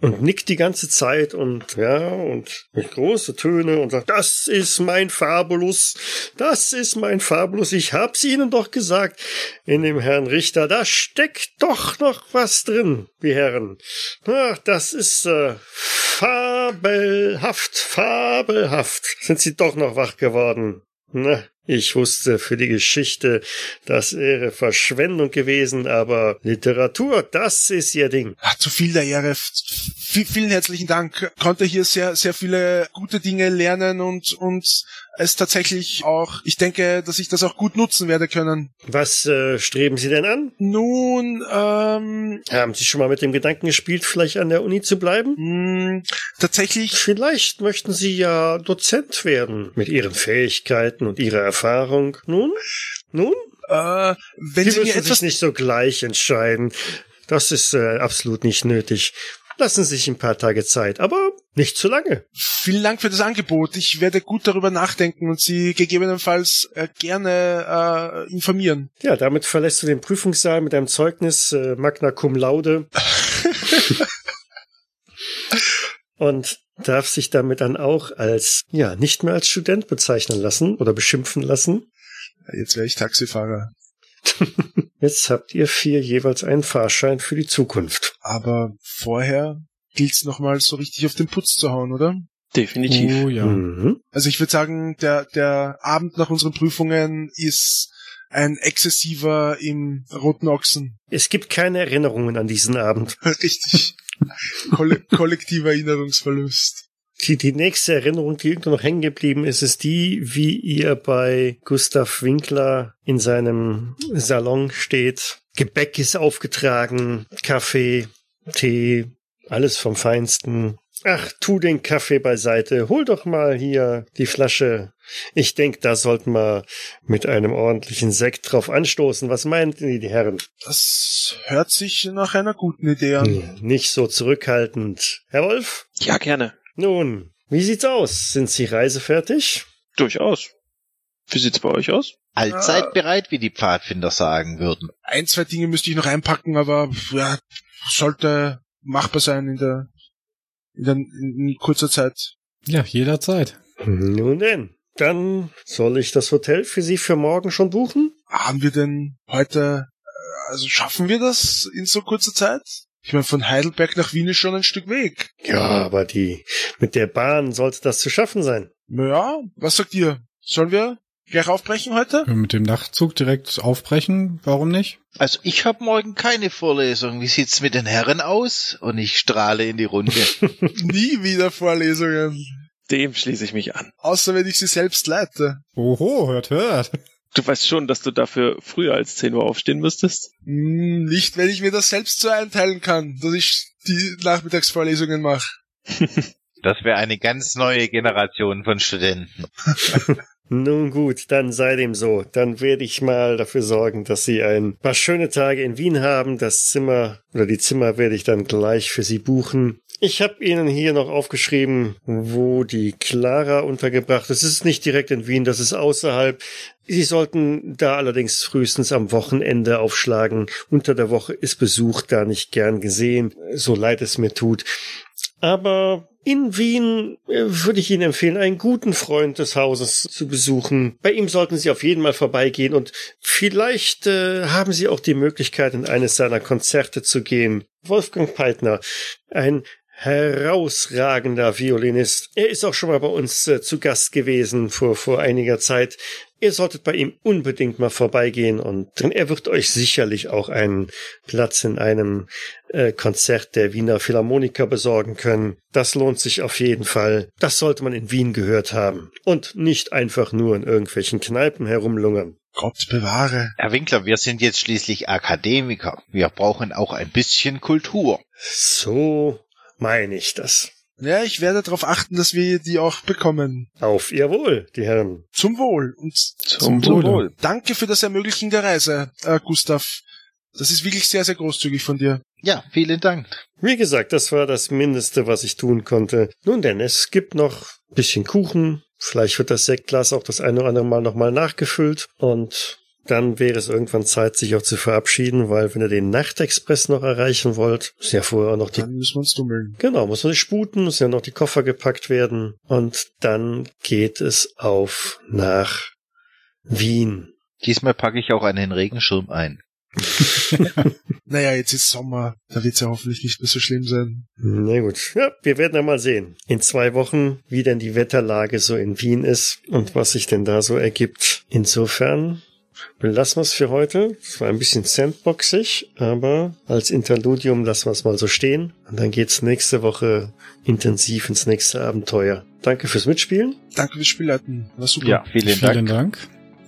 und nickt die ganze Zeit und ja und mit große Töne und sagt, das ist mein Fabulus, das ist mein Fabulus, ich hab's Ihnen doch gesagt, in dem Herrn Richter, da steckt doch noch was drin, die Herren. Ach, das ist äh, fabelhaft, fabelhaft. Sind Sie doch noch wach geworden? Na, ich wusste für die Geschichte, das wäre Verschwendung gewesen, aber Literatur, das ist ihr Ding. Ach, zu viel der Ehre. V vielen herzlichen Dank. Konnte hier sehr, sehr viele gute Dinge lernen und, und es tatsächlich auch, ich denke, dass ich das auch gut nutzen werde können. Was äh, streben Sie denn an? Nun, ähm, haben Sie schon mal mit dem Gedanken gespielt, vielleicht an der Uni zu bleiben? Mh, hm, tatsächlich. Vielleicht möchten Sie ja Dozent werden mit Ihren Fähigkeiten und Ihrer Erfahrung. Nun, nun? Äh, wenn Sie, Sie müssen sich nicht so gleich entscheiden. Das ist äh, absolut nicht nötig. Lassen Sie sich ein paar Tage Zeit, aber nicht zu lange. Vielen Dank für das Angebot. Ich werde gut darüber nachdenken und Sie gegebenenfalls äh, gerne äh, informieren. Ja, damit verlässt du den Prüfungssaal mit deinem Zeugnis äh, Magna Cum Laude. und darf sich damit dann auch als, ja, nicht mehr als Student bezeichnen lassen oder beschimpfen lassen. Jetzt wäre ich Taxifahrer. Jetzt habt ihr vier jeweils einen Fahrschein für die Zukunft. Aber vorher gilt's nochmal so richtig auf den Putz zu hauen, oder? Definitiv. Oh ja. Mhm. Also ich würde sagen, der, der Abend nach unseren Prüfungen ist ein exzessiver im Roten Ochsen. Es gibt keine Erinnerungen an diesen Abend. Richtig. Kolle kollektiver Erinnerungsverlust. Die, die nächste Erinnerung, die irgendwo noch hängen geblieben ist, ist die, wie ihr bei Gustav Winkler in seinem Salon steht. Gebäck ist aufgetragen, Kaffee, Tee, alles vom Feinsten. Ach, tu den Kaffee beiseite. Hol doch mal hier die Flasche. Ich denk, da sollten wir mit einem ordentlichen Sekt drauf anstoßen. Was meinten die Herren? Das hört sich nach einer guten Idee an. Hm, Nicht so zurückhaltend. Herr Wolf? Ja, gerne. Nun, wie sieht's aus? Sind Sie reisefertig? Durchaus. Wie sieht's bei euch aus? Allzeit bereit, wie die Pfadfinder sagen würden. Ein, zwei Dinge müsste ich noch einpacken, aber ja, sollte machbar sein in der in, der, in kurzer Zeit. Ja, jederzeit. Nun denn, dann soll ich das Hotel für Sie für morgen schon buchen? Haben wir denn heute, äh, also schaffen wir das in so kurzer Zeit? Ich meine, von Heidelberg nach Wien ist schon ein Stück Weg. Ja, aber die mit der Bahn sollte das zu schaffen sein. Naja, was sagt ihr? Sollen wir gleich aufbrechen heute? Mit dem Nachtzug direkt aufbrechen, warum nicht? Also ich habe morgen keine Vorlesung. Wie sieht's mit den Herren aus? Und ich strahle in die Runde. Nie wieder Vorlesungen. Dem schließe ich mich an. Außer wenn ich sie selbst leite. Oho, hört, hört. Du weißt schon, dass du dafür früher als 10 Uhr aufstehen müsstest? Hm, Nicht, wenn ich mir das selbst so einteilen kann, dass ich die Nachmittagsvorlesungen mache. Das wäre eine ganz neue Generation von Studenten. Nun gut, dann sei dem so. Dann werde ich mal dafür sorgen, dass Sie ein paar schöne Tage in Wien haben. Das Zimmer oder die Zimmer werde ich dann gleich für Sie buchen. Ich habe Ihnen hier noch aufgeschrieben, wo die Clara untergebracht ist. Es ist nicht direkt in Wien, das ist außerhalb. Sie sollten da allerdings frühestens am Wochenende aufschlagen. Unter der Woche ist Besuch da nicht gern gesehen, so leid es mir tut. Aber in Wien äh, würde ich Ihnen empfehlen, einen guten Freund des Hauses zu besuchen. Bei ihm sollten Sie auf jeden Mal vorbeigehen und vielleicht äh, haben Sie auch die Möglichkeit, in eines seiner Konzerte zu gehen. Wolfgang Peitner, ein herausragender Violinist. Er ist auch schon mal bei uns äh, zu Gast gewesen vor, vor einiger Zeit. Ihr solltet bei ihm unbedingt mal vorbeigehen und er wird euch sicherlich auch einen Platz in einem äh, Konzert der Wiener Philharmoniker besorgen können. Das lohnt sich auf jeden Fall. Das sollte man in Wien gehört haben und nicht einfach nur in irgendwelchen Kneipen herumlungern. Gott bewahre. Herr Winkler, wir sind jetzt schließlich Akademiker. Wir brauchen auch ein bisschen Kultur. So meine ich das. Ja, ich werde darauf achten, dass wir die auch bekommen. Auf ihr Wohl, die Herren. Zum Wohl. Und Zum, Wohle. Wohl. danke für das Ermöglichen der Reise, äh, Gustav. Das ist wirklich sehr, sehr großzügig von dir. Ja, vielen Dank. Wie gesagt, das war das Mindeste, was ich tun konnte. Nun denn, es gibt noch ein bisschen Kuchen. Vielleicht wird das Sektglas auch das eine oder andere Mal nochmal nachgefüllt. Und dann wäre es irgendwann Zeit, sich auch zu verabschieden, weil wenn ihr den Nachtexpress noch erreichen wollt, ist ja vorher auch noch die Dann müssen wir uns dummeln. Genau, muss man sich sputen, müssen ja noch die Koffer gepackt werden. Und dann geht es auf nach Wien. Diesmal packe ich auch einen Regenschirm ein. Naja, jetzt ist Sommer. Da wird's ja hoffentlich nicht mehr so schlimm sein. Na gut, ja, wir werden ja mal sehen. In zwei Wochen, wie denn die Wetterlage so in Wien ist und was sich denn da so ergibt. Insofern belassen wir es für heute. Es war ein bisschen sandboxig, aber als Interludium lassen wir es mal so stehen. Und dann geht's nächste Woche intensiv ins nächste Abenteuer. Danke fürs Mitspielen Danke fürs Spielleiten. War super. Ja, vielen, Vielen Dank. Dank.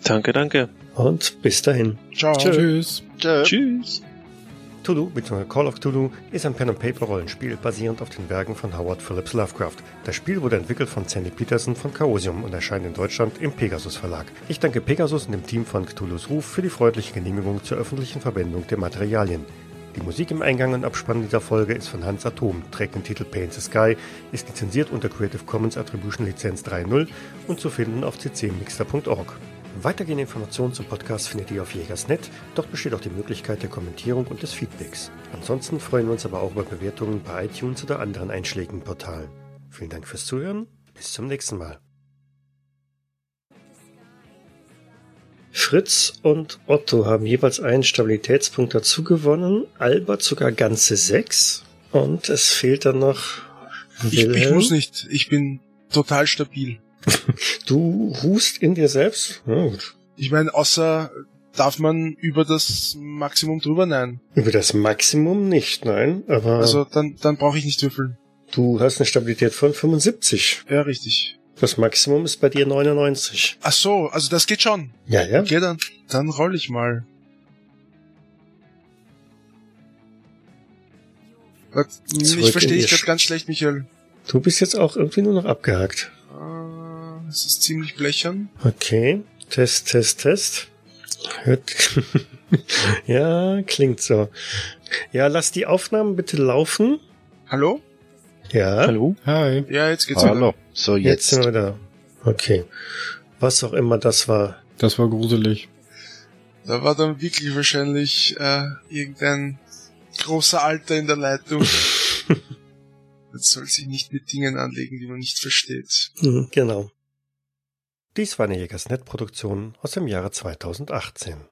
Danke, danke. und bis dahin. Ciao. Tschüss. Tschö. Tschüss. Cthulhu bzw. Call of Cthulhu ist ein Pen-and-Paper-Rollenspiel basierend auf den Werken von Howard Phillips Lovecraft. Das Spiel wurde entwickelt von Sandy Peterson von Chaosium und erscheint in Deutschland im Pegasus Verlag. Ich danke Pegasus und dem Team von Cthulhus Ruf für die freundliche Genehmigung zur öffentlichen Verwendung der Materialien. Die Musik im Eingang und Abspann dieser Folge ist von Hans Atom, trägt den Titel Paint the Sky, ist lizenziert unter Creative Commons Attribution Lizenz 3.0 und zu finden auf ccmixter.org. Weitergehende Informationen zum Podcast findet ihr auf Jägersnet. Dort besteht auch die Möglichkeit der Kommentierung und des Feedbacks. Ansonsten freuen wir uns aber auch über Bewertungen bei iTunes oder anderen einschlägigen Portalen. Vielen Dank fürs Zuhören. Bis zum nächsten Mal. Fritz und Otto haben jeweils einen Stabilitätspunkt dazu gewonnen. Albert sogar ganze sechs. Und es fehlt dann noch Ich, ich muss nicht. Ich bin total stabil. Du ruhst in dir selbst? Ja, gut. Ich meine, außer darf man über das Maximum drüber? Nein. Über das Maximum nicht, nein. Aber Also dann, dann brauche ich nicht würfeln. du hast eine Stabilität von 75. Ja, richtig. Das Maximum ist bei dir 99. Ach so, also das geht schon. Ja, ja. Okay, dann, dann roll ich mal. Was, ich verstehe dich ganz schlecht, Michael. Du bist jetzt auch irgendwie nur noch abgehakt. Es ist ziemlich blechern. Okay. Test, Test, Test. Hört. ja, klingt so. Ja, lass die Aufnahmen bitte laufen. Hallo? Ja. Hallo? Hi. Ja, jetzt geht's Hallo. wieder. So, Jetzt jetzt. sind wir da. Okay. Was auch immer das war. Das war gruselig. Da war dann wirklich wahrscheinlich äh, irgendein großer Alter in der Leitung. Jetzt soll sich nicht mit Dingen anlegen, die man nicht versteht. Mhm, genau. Dies war eine Jägersnet-Produktion aus dem Jahre 2018.